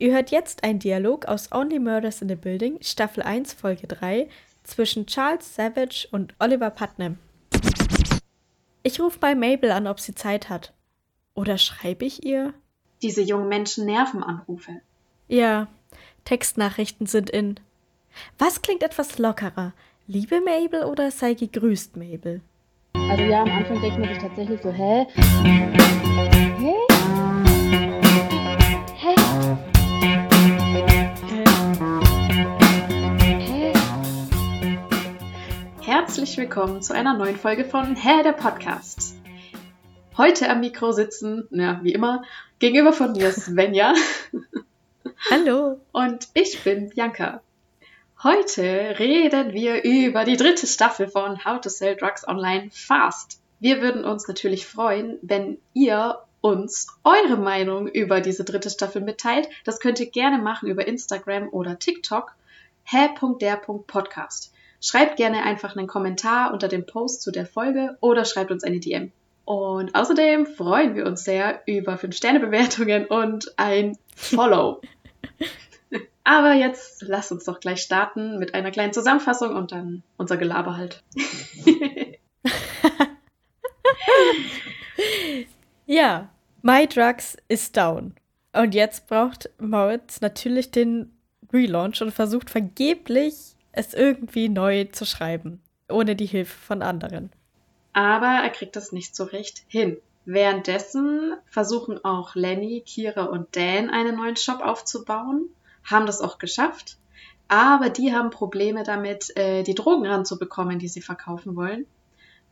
Ihr hört jetzt einen Dialog aus Only Murders in the Building, Staffel 1, Folge 3, zwischen Charles Savage und Oliver Putnam. Ich rufe bei Mabel an, ob sie Zeit hat. Oder schreibe ich ihr? Diese jungen Menschen nerven Anrufe. Ja, Textnachrichten sind in. Was klingt etwas lockerer? Liebe Mabel oder sei gegrüßt, Mabel? Also ja, am Anfang denkt man sich tatsächlich so, hä? Herzlich willkommen zu einer neuen Folge von Hä, der Podcast. Heute am Mikro sitzen, ja, wie immer, gegenüber von mir Svenja Hallo. und ich bin Bianca. Heute reden wir über die dritte Staffel von How to Sell Drugs Online Fast. Wir würden uns natürlich freuen, wenn ihr uns eure Meinung über diese dritte Staffel mitteilt. Das könnt ihr gerne machen über Instagram oder TikTok. hä.der.podcast. Schreibt gerne einfach einen Kommentar unter dem Post zu der Folge oder schreibt uns eine DM. Und außerdem freuen wir uns sehr über 5-Sterne-Bewertungen und ein Follow. Aber jetzt lasst uns doch gleich starten mit einer kleinen Zusammenfassung und dann unser Gelaber halt. Ja, My Drugs ist down. Und jetzt braucht Moritz natürlich den Relaunch und versucht vergeblich, es irgendwie neu zu schreiben, ohne die Hilfe von anderen. Aber er kriegt das nicht so recht hin. Währenddessen versuchen auch Lenny, Kira und Dan einen neuen Shop aufzubauen, haben das auch geschafft. Aber die haben Probleme damit, äh, die Drogen ranzubekommen, die sie verkaufen wollen,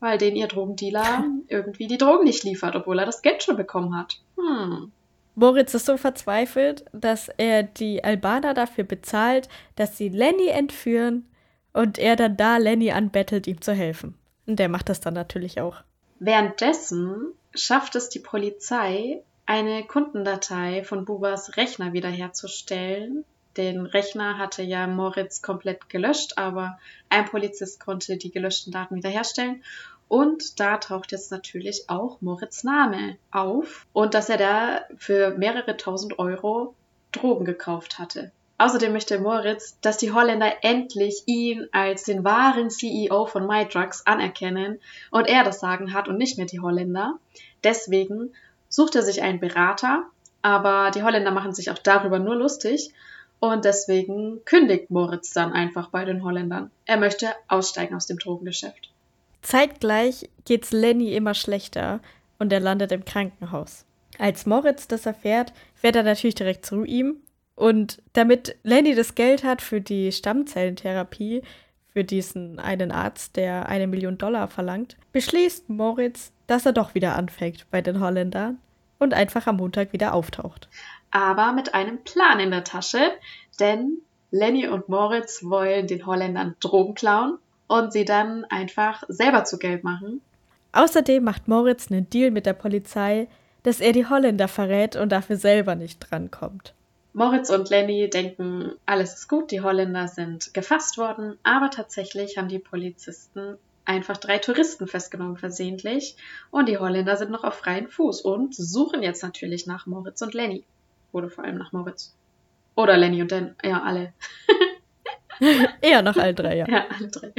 weil denen ihr Drogendealer irgendwie die Drogen nicht liefert, obwohl er das Geld schon bekommen hat. Hm. Moritz ist so verzweifelt, dass er die Albaner dafür bezahlt, dass sie Lenny entführen und er dann da Lenny anbettelt, ihm zu helfen. Und der macht das dann natürlich auch. Währenddessen schafft es die Polizei, eine Kundendatei von Bubas Rechner wiederherzustellen. Den Rechner hatte ja Moritz komplett gelöscht, aber ein Polizist konnte die gelöschten Daten wiederherstellen. Und da taucht jetzt natürlich auch Moritz Name auf und dass er da für mehrere tausend Euro Drogen gekauft hatte. Außerdem möchte Moritz, dass die Holländer endlich ihn als den wahren CEO von MyDrugs anerkennen und er das Sagen hat und nicht mehr die Holländer. Deswegen sucht er sich einen Berater, aber die Holländer machen sich auch darüber nur lustig und deswegen kündigt Moritz dann einfach bei den Holländern. Er möchte aussteigen aus dem Drogengeschäft. Zeitgleich geht's Lenny immer schlechter und er landet im Krankenhaus. Als Moritz das erfährt, fährt er natürlich direkt zu ihm. Und damit Lenny das Geld hat für die Stammzellentherapie, für diesen einen Arzt, der eine Million Dollar verlangt, beschließt Moritz, dass er doch wieder anfängt bei den Holländern und einfach am Montag wieder auftaucht. Aber mit einem Plan in der Tasche, denn Lenny und Moritz wollen den Holländern Drogen klauen und sie dann einfach selber zu Geld machen. Außerdem macht Moritz einen Deal mit der Polizei, dass er die Holländer verrät und dafür selber nicht drankommt. Moritz und Lenny denken, alles ist gut, die Holländer sind gefasst worden, aber tatsächlich haben die Polizisten einfach drei Touristen festgenommen versehentlich und die Holländer sind noch auf freien Fuß und suchen jetzt natürlich nach Moritz und Lenny. Oder vor allem nach Moritz. Oder Lenny und Dan, ja, alle. Eher noch alle drei, ja. Ja, alle drei.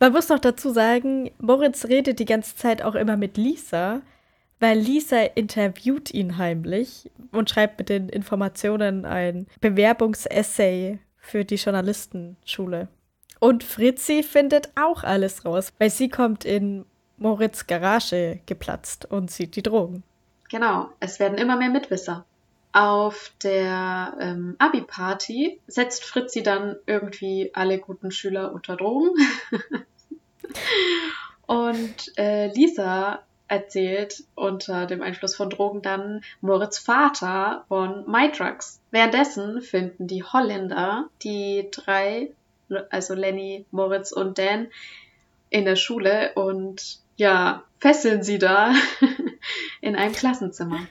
Man muss noch dazu sagen, Moritz redet die ganze Zeit auch immer mit Lisa, weil Lisa interviewt ihn heimlich und schreibt mit den Informationen ein Bewerbungsessay für die Journalistenschule. Und Fritzi findet auch alles raus, weil sie kommt in Moritz Garage geplatzt und sieht die Drogen. Genau, es werden immer mehr Mitwisser. Auf der ähm, Abi-Party setzt Fritzi dann irgendwie alle guten Schüler unter Drogen. Und äh, Lisa erzählt unter dem Einfluss von Drogen dann Moritz Vater von MyDrugs. Währenddessen finden die Holländer die drei, also Lenny, Moritz und Dan, in der Schule und ja, fesseln sie da in einem Klassenzimmer.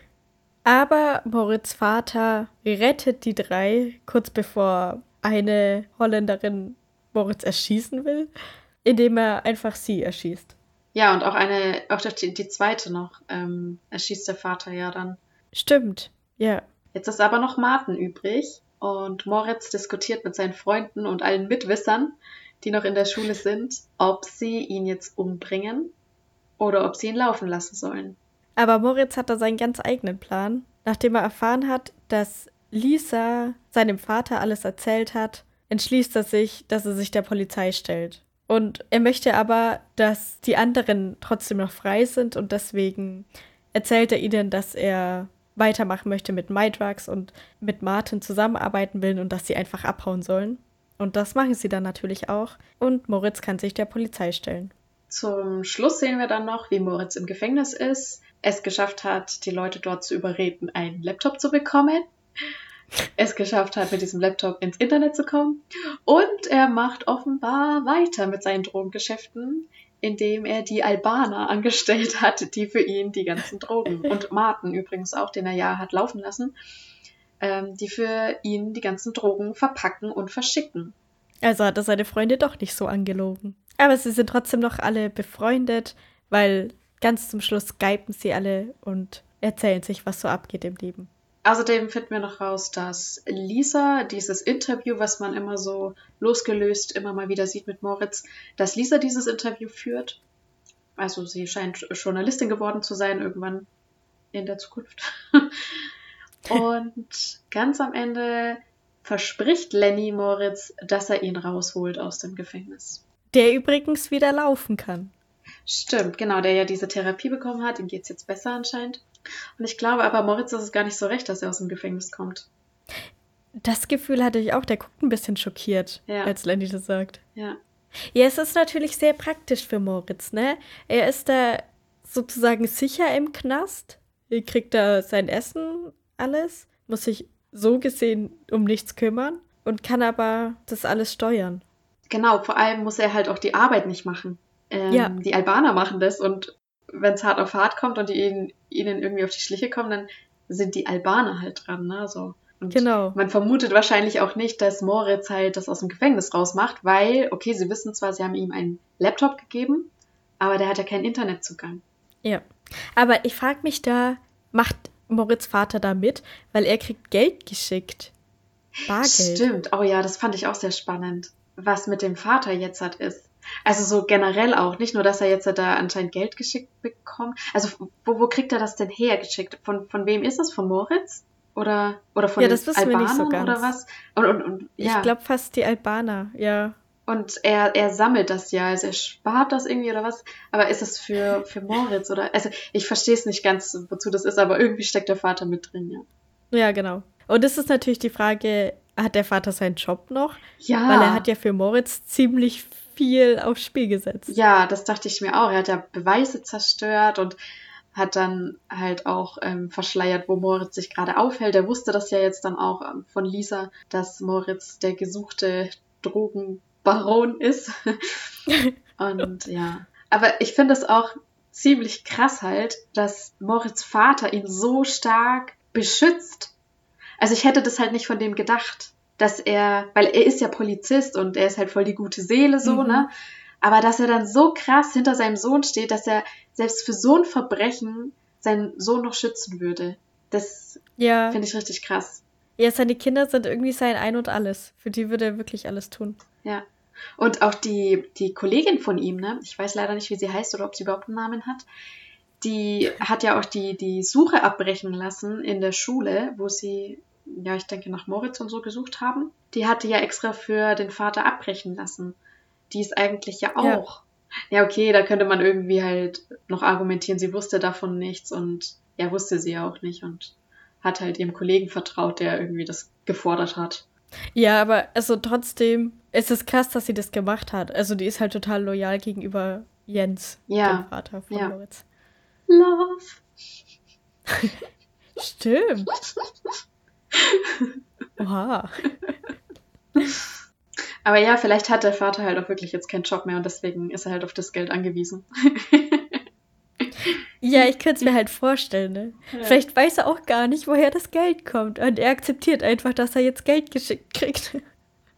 Aber Moritz Vater rettet die drei kurz bevor eine Holländerin Moritz erschießen will, indem er einfach sie erschießt. Ja, und auch eine, auch die, die zweite noch, ähm, erschießt der Vater ja dann. Stimmt, ja. Jetzt ist aber noch Martin übrig und Moritz diskutiert mit seinen Freunden und allen Mitwissern, die noch in der Schule sind, ob sie ihn jetzt umbringen oder ob sie ihn laufen lassen sollen. Aber Moritz hat da seinen ganz eigenen Plan. Nachdem er erfahren hat, dass Lisa seinem Vater alles erzählt hat, entschließt er sich, dass er sich der Polizei stellt. Und er möchte aber, dass die anderen trotzdem noch frei sind und deswegen erzählt er ihnen, dass er weitermachen möchte mit Mydrugs und mit Martin zusammenarbeiten will und dass sie einfach abhauen sollen. Und das machen sie dann natürlich auch. Und Moritz kann sich der Polizei stellen. Zum Schluss sehen wir dann noch, wie Moritz im Gefängnis ist, es geschafft hat, die Leute dort zu überreden, einen Laptop zu bekommen, es geschafft hat, mit diesem Laptop ins Internet zu kommen und er macht offenbar weiter mit seinen Drogengeschäften, indem er die Albaner angestellt hat, die für ihn die ganzen Drogen und Martin übrigens auch, den er ja hat laufen lassen, ähm, die für ihn die ganzen Drogen verpacken und verschicken. Also hat er seine Freunde doch nicht so angelogen. Aber sie sind trotzdem noch alle befreundet, weil ganz zum Schluss skypen sie alle und erzählen sich, was so abgeht im Leben. Außerdem finden wir noch raus, dass Lisa dieses Interview, was man immer so losgelöst immer mal wieder sieht mit Moritz, dass Lisa dieses Interview führt. Also sie scheint Journalistin geworden zu sein irgendwann in der Zukunft. Und ganz am Ende verspricht Lenny Moritz, dass er ihn rausholt aus dem Gefängnis. Der übrigens wieder laufen kann. Stimmt, genau, der ja diese Therapie bekommen hat, ihm geht es jetzt besser anscheinend. Und ich glaube aber, Moritz ist es gar nicht so recht, dass er aus dem Gefängnis kommt. Das Gefühl hatte ich auch, der guckt ein bisschen schockiert, Ja. als Lenny das sagt. Ja. Ja, es ist natürlich sehr praktisch für Moritz, ne? Er ist da sozusagen sicher im Knast. Er kriegt da sein Essen, alles, muss sich so gesehen um nichts kümmern und kann aber das alles steuern. Genau, vor allem muss er halt auch die Arbeit nicht machen. Ähm, Ja. Die Albaner machen das und wenn es hart auf hart kommt und die ihnen, ihnen irgendwie auf die Schliche kommen, dann sind die Albaner halt dran, ne? So. Und Genau. man vermutet wahrscheinlich auch nicht, dass Moritz halt das aus dem Gefängnis rausmacht, weil, okay, sie wissen zwar, sie haben ihm einen Laptop gegeben, aber der hat ja keinen Internetzugang. Ja. Aber ich frage mich da, macht Moritz Vater da mit? Weil er kriegt Geld geschickt. Bargeld. Stimmt, oh ja, das fand ich auch sehr spannend, was mit dem Vater jetzt hat ist. Also so generell auch, nicht nur, dass er jetzt da anscheinend Geld geschickt bekommt. Also wo, wo kriegt er das denn hergeschickt? Von, von wem ist das? Von Moritz? Oder, oder von Ja, den das wissen wir Albanern nicht so oder was? Und, und, und, ja. Ich glaube fast die Albaner, ja. und er, er sammelt das ja, also er spart das irgendwie oder was? Aber ist es für, für Moritz oder? Also ich verstehe es nicht ganz, wozu das ist, aber irgendwie steckt der Vater mit drin, ja. Ja, genau. Und es ist natürlich die Frage, hat der Vater seinen Job noch? Ja. Weil er hat ja für Moritz ziemlich viel aufs Spiel gesetzt. Ja, das dachte ich mir auch. Er hat ja Beweise zerstört und hat dann halt auch ähm, verschleiert, wo Moritz sich gerade aufhält. Er wusste das ja jetzt dann auch ähm, von Lisa, dass Moritz der gesuchte Drogenbaron ist. und ja, aber ich finde es auch ziemlich krass halt, dass Moritz Vater ihn so stark beschützt. Also ich hätte das halt nicht von dem gedacht, dass er, weil er ist ja Polizist und er ist halt voll die gute Seele so, Mhm. ne? Aber dass er dann so krass hinter seinem Sohn steht, dass er selbst für so ein Verbrechen seinen Sohn noch schützen würde. Das Ja. finde ich richtig krass. Ja, seine Kinder sind irgendwie sein Ein und Alles. Für die würde er wirklich alles tun. Ja. Und auch die, die Kollegin von ihm, ne? Ich weiß leider nicht, wie sie heißt oder ob sie überhaupt einen Namen hat. Die hat ja auch die, die Suche abbrechen lassen in der Schule, wo sie, ja, ich denke, nach Moritz und so gesucht haben. Die hatte ja extra für den Vater abbrechen lassen. Die ist eigentlich ja Ja. auch. Ja, okay, da könnte man irgendwie halt noch argumentieren, sie wusste davon nichts und ja, wusste sie ja auch nicht und hat halt ihrem Kollegen vertraut, der irgendwie das gefordert hat. Ja, aber also trotzdem, es ist krass, dass sie das gemacht hat. Also die ist halt total loyal gegenüber Jens, Ja. dem Vater von Ja. Moritz. Love. Stimmt. Oha. Aber ja, vielleicht hat der Vater halt auch wirklich jetzt keinen Job mehr und deswegen ist er halt auf das Geld angewiesen. Ja, ich könnte es mir halt vorstellen, ne? Vielleicht weiß er auch gar nicht, woher das Geld kommt. Und er akzeptiert einfach, dass er jetzt Geld geschickt kriegt.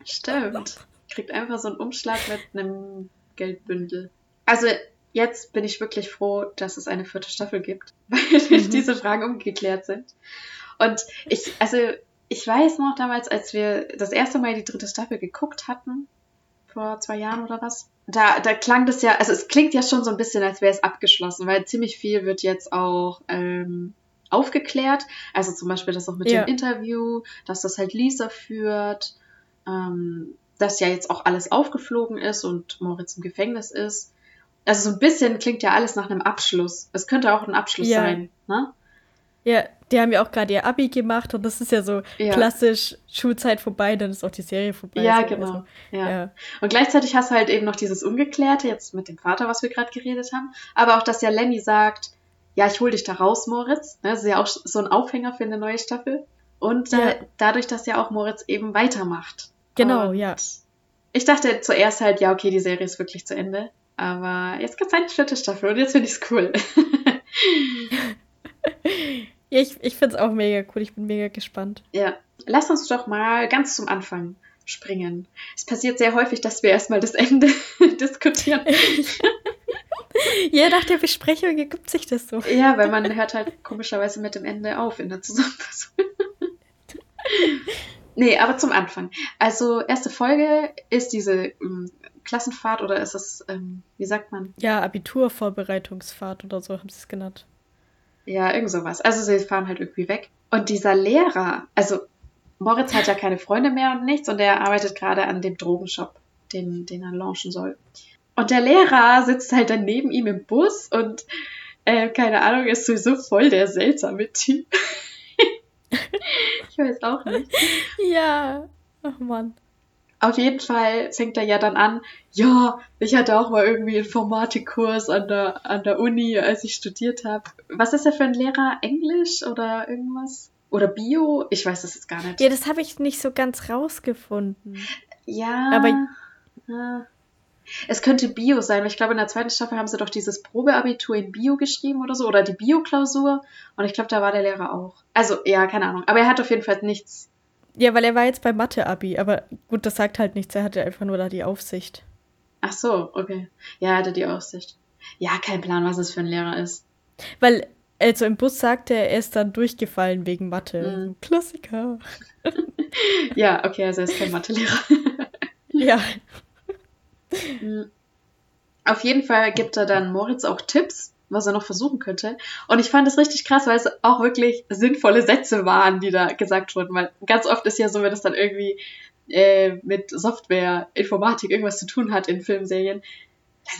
Stimmt. Kriegt einfach so einen Umschlag mit einem Geldbündel. Also jetzt bin ich wirklich froh, dass es eine vierte Staffel gibt, weil Mhm. diese Fragen ungeklärt sind. Und ich, also ich weiß noch damals, als wir das erste Mal die dritte Staffel geguckt hatten, vor zwei Jahren oder was, da, da klang das ja, also es klingt ja schon so ein bisschen, als wäre es abgeschlossen, weil ziemlich viel wird jetzt auch ähm, aufgeklärt. Also zum Beispiel das auch mit Ja. dem Interview, dass das halt Lisa führt, ähm, dass ja jetzt auch alles aufgeflogen ist und Moritz im Gefängnis ist. Also so ein bisschen klingt ja alles nach einem Abschluss. Es könnte auch ein Abschluss Ja. sein, ne? Ja, die haben ja auch gerade ihr Abi gemacht und das ist ja so Ja. klassisch Schulzeit vorbei, dann ist auch die Serie vorbei. Ja, so, genau. Also, Ja. ja. Und gleichzeitig hast du halt eben noch dieses Ungeklärte, jetzt mit dem Vater, was wir gerade geredet haben. Aber auch, dass ja Lenny sagt, ja, ich hol dich da raus, Moritz. Ne, Das ist ja auch so ein Aufhänger für eine neue Staffel. Und da, Ja. dadurch, dass ja auch Moritz eben weitermacht. Genau, Und ja. Ich dachte zuerst halt, ja, okay, die Serie ist wirklich zu Ende. Aber jetzt gibt's halt eine vierte Staffel und jetzt finde ich's cool. Ja, ich, ich finde es auch mega cool. Ich bin mega gespannt. ja, lass uns doch mal ganz zum Anfang springen. Es passiert sehr häufig, dass wir erstmal das Ende diskutieren. Ja, nach der Besprechung ergibt sich das so. Ja, weil man hört halt komischerweise mit dem Ende auf in der Zusammenfassung. nee, aber zum Anfang. Also, erste Folge ist diese ähm, Klassenfahrt oder ist es, ähm, wie sagt man? Ja, Abiturvorbereitungsfahrt oder so haben sie es genannt. Ja, irgend sowas. Also, sie fahren halt irgendwie weg. Und dieser Lehrer, also, Moritz hat ja keine Freunde mehr und nichts und er arbeitet gerade an dem Drogenshop, den, den er launchen soll. Und der Lehrer sitzt halt dann neben ihm im Bus und, äh, keine Ahnung, ist sowieso voll der seltsame Typ. ich weiß auch nicht. Ja. Ach Mann. Auf jeden Fall fängt er ja dann an, ja, ich hatte auch mal irgendwie Informatikkurs an der, an der Uni, als ich studiert habe. Was ist er für ein Lehrer? Englisch oder irgendwas? Oder Bio? Ich weiß das jetzt gar nicht. Ja, das habe ich nicht so ganz rausgefunden. Ja. Aber- ja. Es könnte Bio sein, weil ich glaube, in der zweiten Staffel haben sie doch dieses Probeabitur in Bio geschrieben oder so, oder die Bio-Klausur. Und ich glaube, da war der Lehrer auch. Also, ja, keine Ahnung. Aber er hat auf jeden Fall nichts. Ja, weil er war jetzt bei Mathe-Abi, aber gut, das sagt halt nichts. Er hatte einfach nur da die Aufsicht. Ach so, okay. Ja, er hatte die Aussicht. Ja, kein Plan, was es für ein Lehrer ist. Weil, also im Bus sagte er, er ist dann durchgefallen wegen Mathe. Mhm. Klassiker. Ja, okay, also er ist kein Mathelehrer. Ja. Mhm. Auf jeden Fall gibt er dann Moritz auch Tipps, was er noch versuchen könnte. Und ich fand es richtig krass, weil es auch wirklich sinnvolle Sätze waren, die da gesagt wurden. Weil ganz oft ist ja so, wenn es dann irgendwie äh, mit Software, Informatik irgendwas zu tun hat in Filmserien,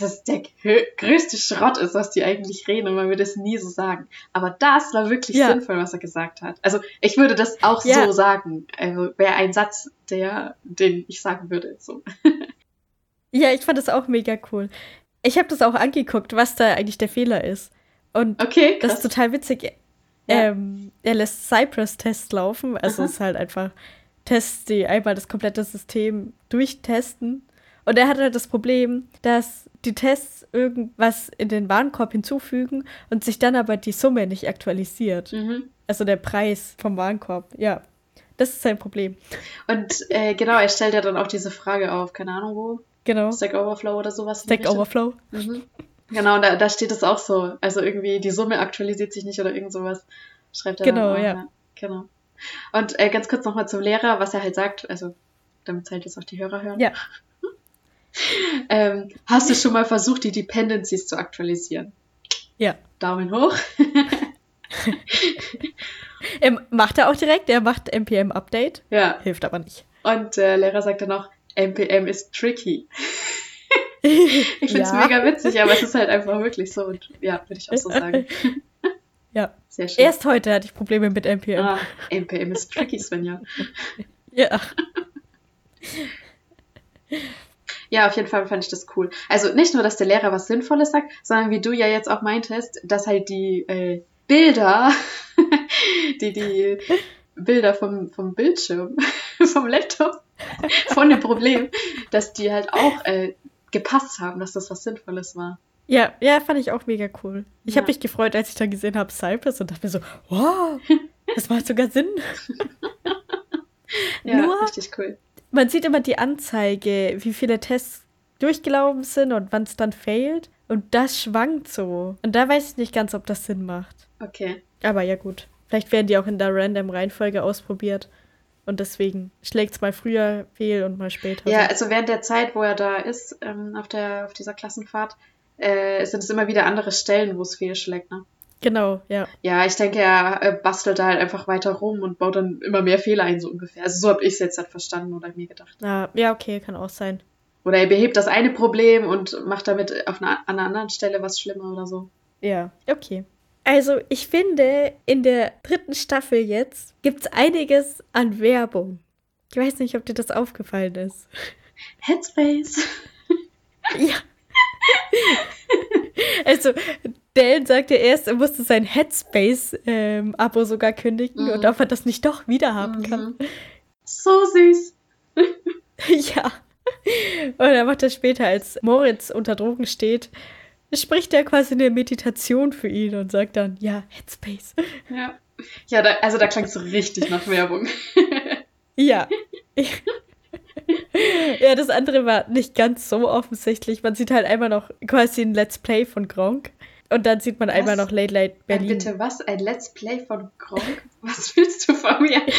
dass es der grö- größte Schrott ist, was die eigentlich reden und man würde es nie so sagen. Aber das war wirklich Ja. sinnvoll, was er gesagt hat. Also ich würde das auch Ja. so sagen. Also wäre ein Satz, der, den ich sagen würde. So. Ja, ich fand das auch mega cool. Ich habe das auch angeguckt, was da eigentlich der Fehler ist. Und Okay, das ist total witzig. Ja. Ähm, er lässt Cypress-Tests laufen. Also Aha. es ist halt einfach Tests, die einmal das komplette System durchtesten. Und er hat halt das Problem, dass die Tests irgendwas in den Warenkorb hinzufügen und sich dann aber die Summe nicht aktualisiert. Mhm. Also der Preis vom Warenkorb. Ja, das ist sein Problem. Und äh, genau, er stellt ja dann auch diese Frage auf, keine Ahnung wo, Genau. Stack Overflow oder sowas. Stack. Overflow. Mhm. Genau, und da, da steht es auch so. Also irgendwie die Summe aktualisiert sich nicht oder irgend sowas. Schreibt er Genau, dann auch, ja. Genau. Und äh, ganz kurz nochmal zum Lehrer, was er halt sagt, also damit halt jetzt auch die Hörer hören. Ja. ähm, hast du schon mal versucht, die Dependencies zu aktualisieren? Ja. Daumen hoch. Er macht er auch direkt, er macht NPM-Update. ja. Hilft aber nicht. Und der Lehrer sagt dann noch, NPM ist tricky. Ich finde es Ja. mega witzig, aber es ist halt einfach wirklich so. Und ja, würde ich auch so sagen. Ja. Sehr schön. Erst heute hatte ich Probleme mit NPM. ah, NPM ist tricky, Svenja. Ja. Ja, auf jeden Fall fand ich das cool. Also nicht nur, dass der Lehrer was Sinnvolles sagt, sondern wie du ja jetzt auch meintest, dass halt die äh, Bilder, die die Bilder vom, vom Bildschirm, vom Laptop, von dem Problem, dass die halt auch äh, gepasst haben, dass das was Sinnvolles war. Ja, ja, fand ich auch mega cool. Ich Ja. habe mich gefreut, als ich dann gesehen habe Cypress und dachte mir so, wow, das macht sogar Sinn. Ja, Nur- richtig cool. Man sieht immer die Anzeige, wie viele Tests durchgelaufen sind und wann es dann failt. Und das schwankt so. Und da weiß ich nicht ganz, ob das Sinn macht. Okay. Aber ja gut, Vielleicht werden die auch in der random Reihenfolge ausprobiert. Und deswegen schlägt es mal früher fehl und mal später. Ja, so. also während der Zeit, wo er da ist, ähm, auf, der, auf dieser Klassenfahrt, äh, sind es immer wieder andere Stellen, wo es fehlschlägt, ne? Genau, ja. Ja, ich denke, er bastelt da halt einfach weiter rum und baut dann immer mehr Fehler ein, so ungefähr. Also so habe ich es jetzt halt verstanden oder mir gedacht. Ah, ja, okay, kann auch sein. Oder er behebt das eine Problem und macht damit auf einer, an einer anderen Stelle was schlimmer oder so. Ja, okay. Also, ich finde, in der dritten Staffel jetzt gibt es einiges an Werbung. Ich weiß nicht, ob dir das aufgefallen ist. Headspace. Ja. also, Dan sagte erst, er musste sein Headspace-Abo sogar kündigen Mhm. und ob er das nicht doch wieder haben kann. Mhm. So süß. ja. Und er macht das später, als Moritz unter Drogen steht, spricht er quasi eine Meditation für ihn und sagt dann, ja, Headspace. Ja. Ja, da, also da klang es so richtig nach Werbung. Ja. ja, das andere war nicht ganz so offensichtlich. Man sieht halt einmal noch quasi ein Let's Play von Gronk. Und dann sieht man Was? einmal noch Late Late Berlin. Bitte was? Ein Let's Play von Gronk? Was willst du von mir?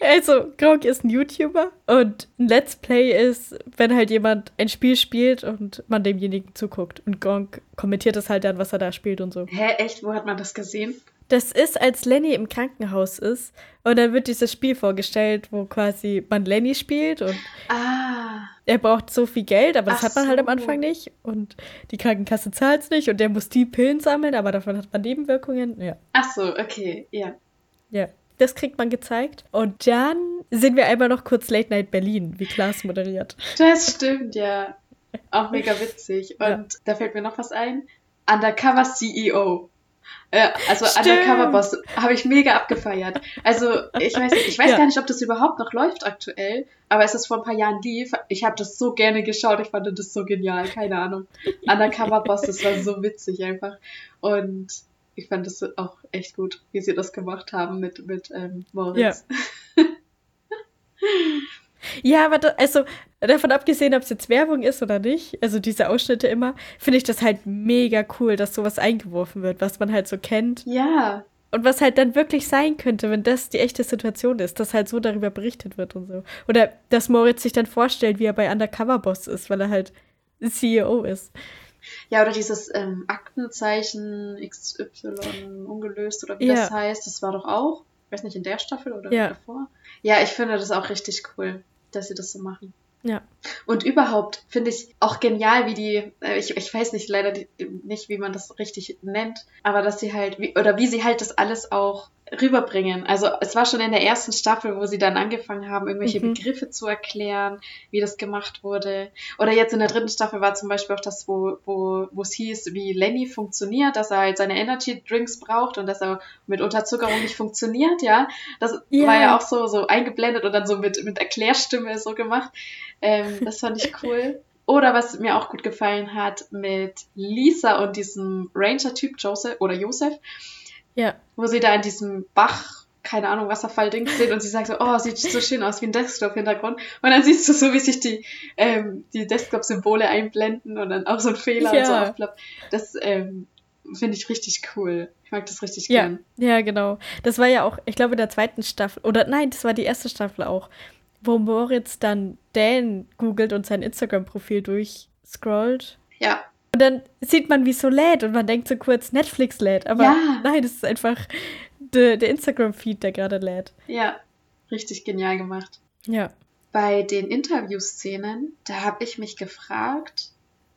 Also, Gronk ist ein YouTuber und ein Let's Play ist, wenn halt jemand ein Spiel spielt und man demjenigen zuguckt. Und Gronk kommentiert es halt dann, was er da spielt und so. Hä, echt? Wo hat man das gesehen? Das ist, als Lenny im Krankenhaus ist und dann wird dieses Spiel vorgestellt, wo quasi man Lenny spielt und Ah. Er braucht so viel Geld, aber das Ach hat man halt am so. Anfang nicht und die Krankenkasse zahlt es nicht und der muss die Pillen sammeln, aber davon hat man Nebenwirkungen. Ja, Ach so, okay, ja. ja. Das kriegt man gezeigt. Und dann sehen wir einmal noch kurz Late Night Berlin, wie Klaas moderiert. Das stimmt, ja. Auch mega witzig. Und Ja. da fällt mir noch was ein. Undercover CEO. Äh, also Stimmt. Undercover Boss habe ich mega abgefeiert. Also ich weiß, ich weiß Ja. gar nicht, ob das überhaupt noch läuft aktuell, aber es ist vor ein paar Jahren lief. Ich habe das so gerne geschaut, ich fand das so genial, keine Ahnung. Undercover Boss, das war so witzig einfach. Und ich fand das auch echt gut, wie sie das gemacht haben mit, mit ähm, Moritz. Ja, aber da, also davon abgesehen, ob es jetzt Werbung ist oder nicht, also diese Ausschnitte immer, finde ich das halt mega cool, dass sowas eingeworfen wird, was man halt so kennt. Ja, Und was halt dann wirklich sein könnte, wenn das die echte Situation ist, dass halt so darüber berichtet wird und so. Oder dass Moritz sich dann vorstellt, wie er bei Undercover Boss ist, weil er halt CEO ist. Ja, oder dieses ähm, Aktenzeichen XY ungelöst oder wie Ja. das heißt, das war doch auch, ich weiß nicht, in der Staffel oder Ja. davor. Ja, ich finde das auch richtig cool, dass sie das so machen. Ja. Und überhaupt finde ich auch genial, wie die, äh, ich, ich weiß nicht leider die, nicht, wie man das richtig nennt, aber dass sie halt, wie, oder wie sie halt das alles auch rüberbringen. Also es war schon in der ersten Staffel, wo sie dann angefangen haben, irgendwelche Mhm. Begriffe zu erklären, wie das gemacht wurde. Oder jetzt in der dritten Staffel war zum Beispiel auch das, wo, wo, wo es hieß, wie Lenny funktioniert, dass er halt seine Energy Drinks braucht und dass er mit Unterzuckerung nicht funktioniert, ja. Das Ja. war ja auch so, so eingeblendet und dann so mit, mit Erklärstimme so gemacht. Ähm, das fand ich cool. Oder was mir auch gut gefallen hat mit Lisa und diesem Ranger-Typ Joseph oder Joseph, Ja. wo sie da in diesem Bach, keine Ahnung, Wasserfall-Ding sind und sie sagt so, oh, sieht so schön aus wie ein Desktop-Hintergrund. Und dann siehst du so, wie sich die, ähm, die Desktop-Symbole einblenden und dann auch so ein Fehler und so Ja. aufploppt. Das ähm, finde ich richtig cool. Ich mag das richtig Ja, gern. ja, genau. Das war ja auch, ich glaube, in der zweiten Staffel, oder nein, das war die erste Staffel auch, wo Moritz dann Dan googelt und sein Instagram-Profil durchscrollt. Ja, Und dann sieht man, wie es so lädt und man denkt so kurz, Netflix lädt. Aber Ja. nein, das ist einfach de, der Instagram-Feed, der gerade lädt. ja, richtig genial gemacht. Ja. Bei den Interviewszenen, da habe ich mich gefragt,